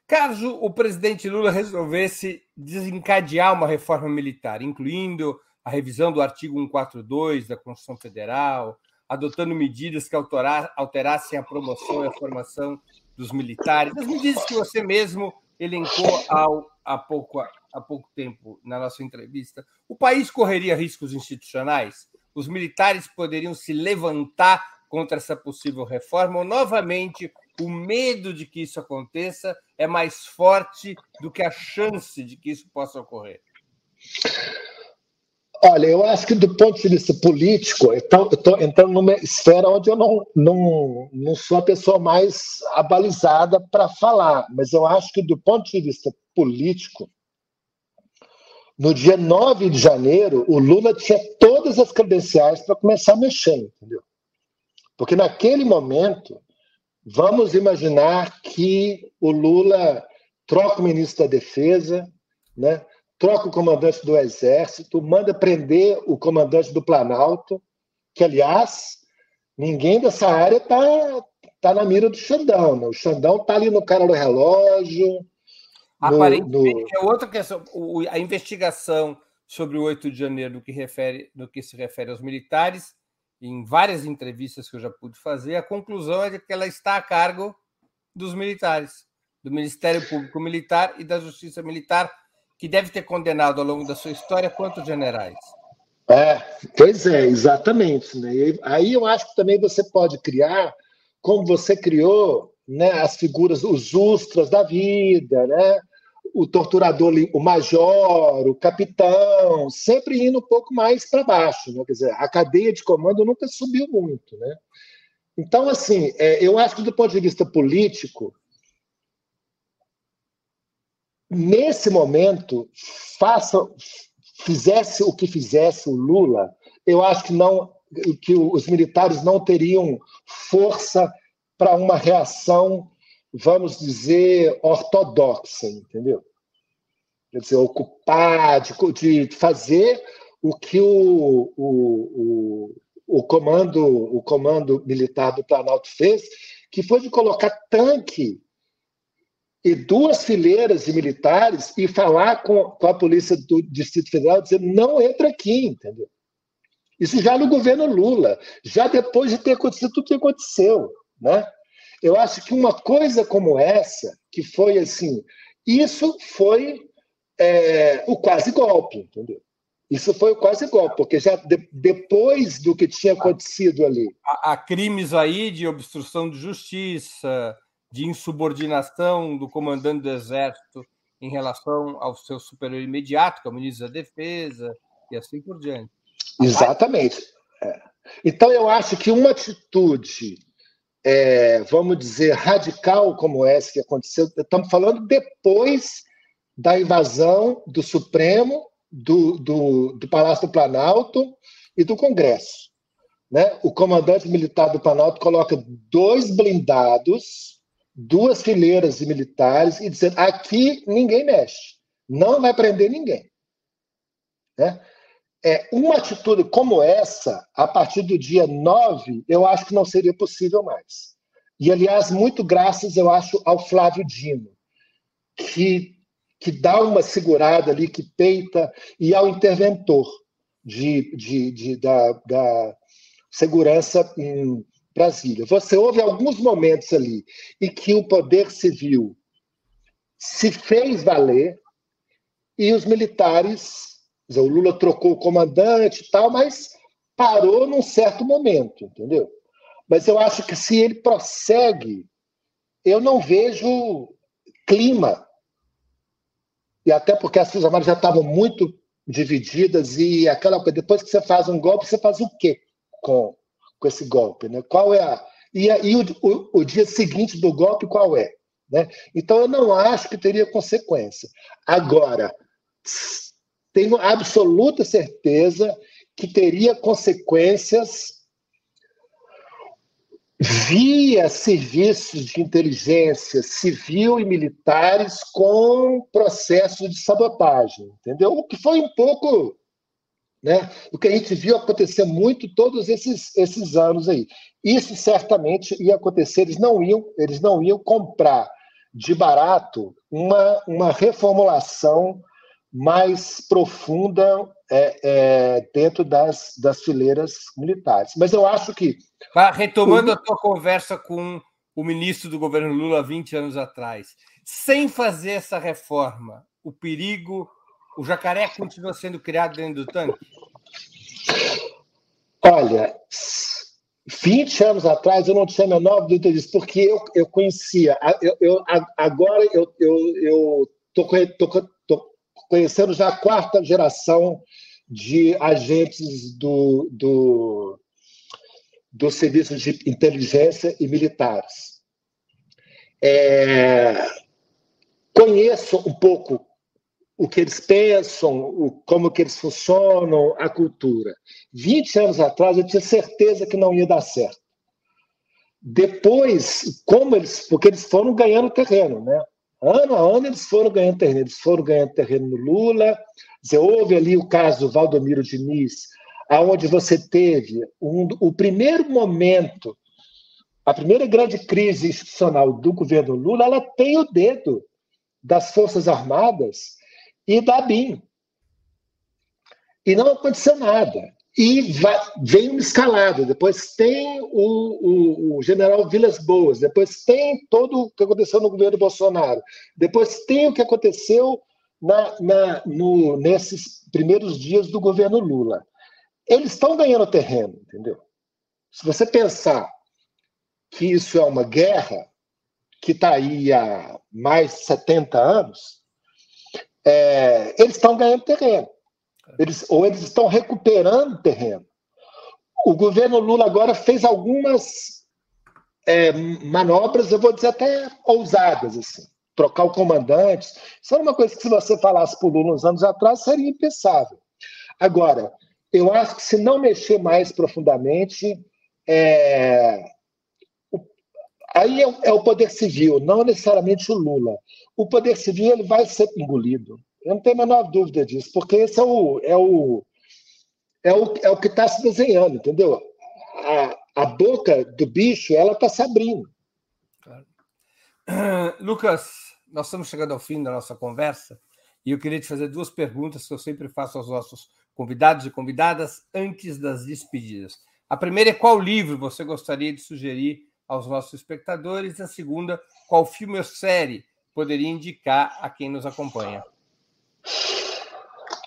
Speaker 1: Caso o presidente Lula resolvesse desencadear uma reforma militar, incluindo a revisão do artigo 142 da Constituição Federal, adotando medidas que alterassem a promoção e a formação dos militares, as medidas que você mesmo elencou ao, há, pouco, há pouco tempo na nossa entrevista, o país correria riscos institucionais? Os militares poderiam se levantar contra essa possível reforma ou, novamente, o medo de que isso aconteça é mais forte do que a chance de que isso possa ocorrer?
Speaker 2: Olha, eu acho que do ponto de vista político, eu estou entrando numa esfera onde eu não, não, não sou a pessoa mais abalizada para falar, mas eu acho que do ponto de vista político, no dia 9 de janeiro, o Lula tinha todas as credenciais para começar a mexer, entendeu? Porque naquele momento, vamos imaginar que o Lula troca o ministro da Defesa, né? troca o comandante do Exército, manda prender o comandante do Planalto, que, aliás, ninguém dessa área está tá na mira do Xandão. Né? O Xandão está ali no cara do relógio.
Speaker 1: Aparentemente, no, no... é outra questão. A investigação sobre o 8 de janeiro, no que, refere, no que se refere aos militares, em várias entrevistas que eu já pude fazer, a conclusão é de que ela está a cargo dos militares, do Ministério Público Militar e da Justiça Militar, que deve ter condenado ao longo da sua história quantos generais?
Speaker 2: É, pois é, exatamente. Né? aí eu acho que também você pode criar, como você criou, né, as figuras, os ustras da vida, né? O torturador, o major, o capitão, sempre indo um pouco mais para baixo. Né? Quer dizer, a cadeia de comando nunca subiu muito. Né? Então, assim, é, eu acho que do ponto de vista político, nesse momento, faça, fizesse o que fizesse o Lula, eu acho que não que os militares não teriam força para uma reação, vamos dizer, ortodoxa, entendeu? Quer dizer, ocupar, de, de fazer o que o, o, o, o, comando, o comando militar do Planalto fez, que foi de colocar tanque e duas fileiras de militares e falar com, com a polícia do Distrito Federal, dizer não entra aqui, entendeu? Isso já no governo Lula, já depois de ter acontecido tudo que aconteceu, né? Eu acho que uma coisa como essa, que foi assim, isso foi é, o quase golpe, entendeu? Isso foi o quase golpe, porque já de, depois do que tinha acontecido ali.
Speaker 1: Há, há crimes aí de obstrução de justiça, de insubordinação do comandante do Exército em relação ao seu superior imediato, que é o ministro da Defesa, e assim por diante.
Speaker 2: Exatamente. É. Então, eu acho que uma atitude, é, vamos dizer, radical como essa que aconteceu, estamos falando depois da invasão do Supremo, do, do, do Palácio do Planalto e do Congresso. Né? O comandante militar do Planalto coloca dois blindados duas fileiras de militares e dizendo: aqui ninguém mexe, não vai prender ninguém. Né? É, uma atitude como essa, a partir do dia 9, eu acho que não seria possível mais. E, aliás, muito graças, eu acho, ao Flávio Dino, que, que dá uma segurada ali, que peita, e ao interventor de, de, de da, da segurança em, Brasília. Você houve alguns momentos ali em que o poder civil se fez valer e os militares, dizer, o Lula trocou o comandante e tal, mas parou num certo momento, entendeu? Mas eu acho que se ele prossegue, eu não vejo clima. E até porque as Forças Armadas já estavam muito divididas e aquela coisa, depois que você faz um golpe, você faz o quê com com esse golpe, né? Qual é a e, e o, o, o, dia seguinte do golpe qual é? Né? Então, eu não acho que teria consequência. Agora, tenho absoluta certeza que teria consequências via serviços de inteligência civil e militares com processos de sabotagem, entendeu? O que foi um pouco né, o que a gente viu acontecer muito todos esses, esses anos aí. Isso certamente ia acontecer, eles não iam, eles não iam comprar de barato uma, uma reformulação mais profunda é, é, dentro das, das fileiras militares. Mas eu acho que.
Speaker 1: Retomando o... a tua conversa com o ministro do governo Lula 20 anos atrás, sem fazer essa reforma, o perigo, o jacaré continua sendo criado dentro do tanque?
Speaker 2: Olha, 20 anos atrás eu não tinha a menor dúvida disso, porque eu, eu conhecia. Eu, eu agora eu estou conhecendo já a quarta geração de agentes do, do, do serviço de inteligência e militares. É, conheço um pouco o que eles pensam, o, como que eles funcionam, a cultura. 20 anos atrás eu tinha certeza que não ia dar certo. Depois, como eles, porque eles foram ganhando terreno, né? Ano a ano eles foram ganhando terreno, eles foram ganhando terreno no Lula. Você houve ali o caso do Valdomiro Diniz, aonde você teve um, o primeiro momento, a primeira grande crise institucional do governo Lula, ela tem o dedo das Forças Armadas e da BIM. E não aconteceu nada. E vai, vem uma escalada. Depois tem o, o, o, general Vilas Boas. Depois tem todo o que aconteceu no governo Bolsonaro. Depois tem o que aconteceu na, na, no, nesses primeiros dias do governo Lula. Eles estão ganhando terreno, entendeu? Se você pensar que isso é uma guerra que está aí há mais de 70 anos, é, eles estão ganhando terreno. Eles, ou eles estão recuperando terreno. O governo Lula agora fez algumas é, manobras, eu vou dizer até ousadas, assim. Trocar o comandante. Isso era uma coisa que, se você falasse para o Lula uns anos atrás, seria impensável. Agora, eu acho que se não mexer mais profundamente, é, Aí é, é, o poder civil, não necessariamente o Lula. O poder civil ele vai ser engolido. Eu não tenho a menor dúvida disso, porque esse é o, é o, é o, é o que está se desenhando, entendeu? A, a boca do bicho ela está se abrindo.
Speaker 1: Lucas, nós estamos chegando ao fim da nossa conversa e eu queria te fazer duas perguntas que eu sempre faço aos nossos convidados e convidadas antes das despedidas. A primeira é qual livro você gostaria de sugerir aos nossos espectadores. A segunda, qual filme ou série poderia indicar a quem nos acompanha?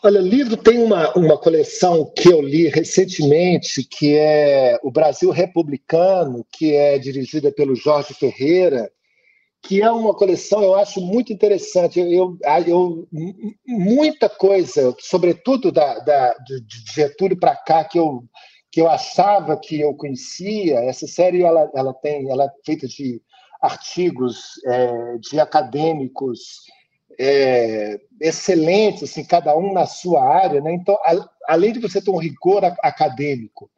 Speaker 2: Olha, livro tem uma, uma coleção que eu li recentemente, que é O Brasil Republicano, que é dirigida pelo Jorge Ferreira, que é uma coleção, eu acho muito interessante. Eu, eu muita coisa, sobretudo da, da de Getúlio para cá, que eu que eu achava que eu conhecia. Essa série ela, ela tem, ela é feita de artigos é, de acadêmicos é, excelentes, assim, cada um na sua área, né? Então, a, além de você ter um rigor acadêmico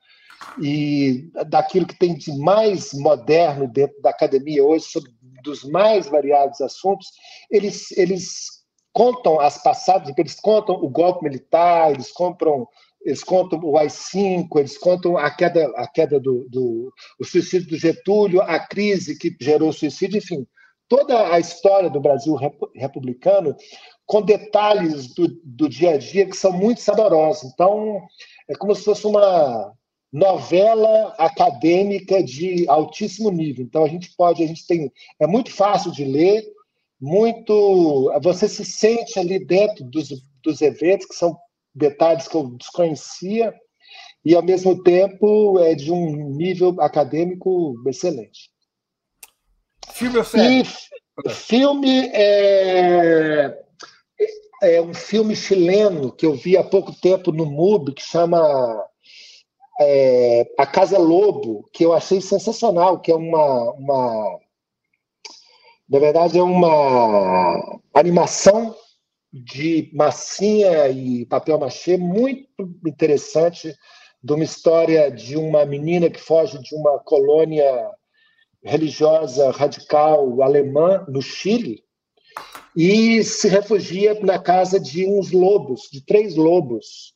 Speaker 2: e daquilo que tem de mais moderno dentro da academia hoje, sobre dos mais variados assuntos, eles, eles contam as passadas, eles contam o golpe militar, eles compram eles contam o AI-5, eles contam a queda, a queda do, do o suicídio do Getúlio, a crise que gerou o suicídio, enfim, toda a história do Brasil republicano com detalhes do, do dia a dia que são muito saborosos. Então, é como se fosse uma novela acadêmica de altíssimo nível. Então, a gente pode, a gente tem, é muito fácil de ler, muito, você se sente ali dentro dos, dos eventos que são detalhes que eu desconhecia e, ao mesmo tempo, é de um nível acadêmico excelente.
Speaker 1: Filme ou série?
Speaker 2: E filme é, é um filme chileno que eu vi há pouco tempo no MUBI, que chama é, A Casa Lobo, que eu achei sensacional, que é uma, uma Na verdade, é uma animação de massinha e papel machê muito interessante de uma história de uma menina que foge de uma colônia religiosa radical alemã no Chile e se refugia na casa de uns lobos, de três lobos.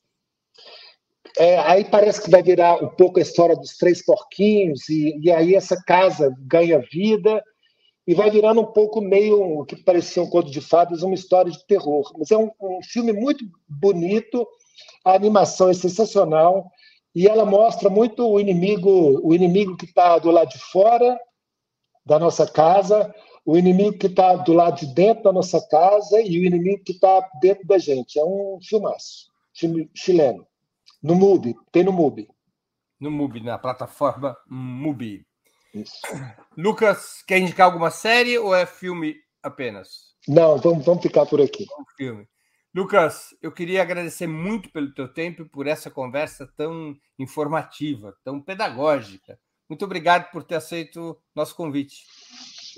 Speaker 2: É, aí parece que vai virar um pouco a história dos três porquinhos, e, e aí essa casa ganha vida e vai virando um pouco meio o que parecia um conto de fadas, uma história de terror. Mas é um, um filme muito bonito, a animação é sensacional e ela mostra muito o inimigo, o inimigo que está do lado de fora da nossa casa, o inimigo que está do lado de dentro da nossa casa e o inimigo que está dentro da gente. É um filmaço, filme chileno. No MUBI, tem no MUBI.
Speaker 1: No MUBI, na plataforma MUBI. Isso. Lucas, quer indicar alguma série ou é filme apenas?
Speaker 2: Não, vamos, vamos ficar por aqui.
Speaker 1: Um filme. Lucas, eu queria agradecer muito pelo teu tempo e por essa conversa tão informativa, tão pedagógica. Muito obrigado por ter aceito nosso convite.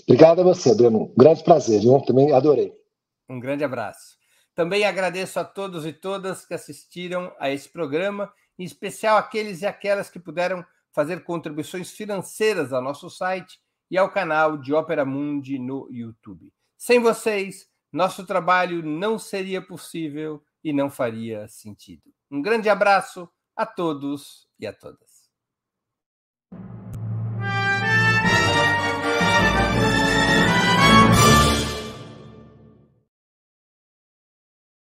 Speaker 2: Obrigado a você, Bruno. Um grande prazer, viu? Também adorei.
Speaker 1: Um grande abraço. Também agradeço a todos e todas que assistiram a esse programa, em especial aqueles e aquelas que puderam fazer contribuições financeiras ao nosso site e ao canal de Ópera Mundi no YouTube. Sem vocês, nosso trabalho não seria possível e não faria sentido. Um grande abraço a todos e a todas.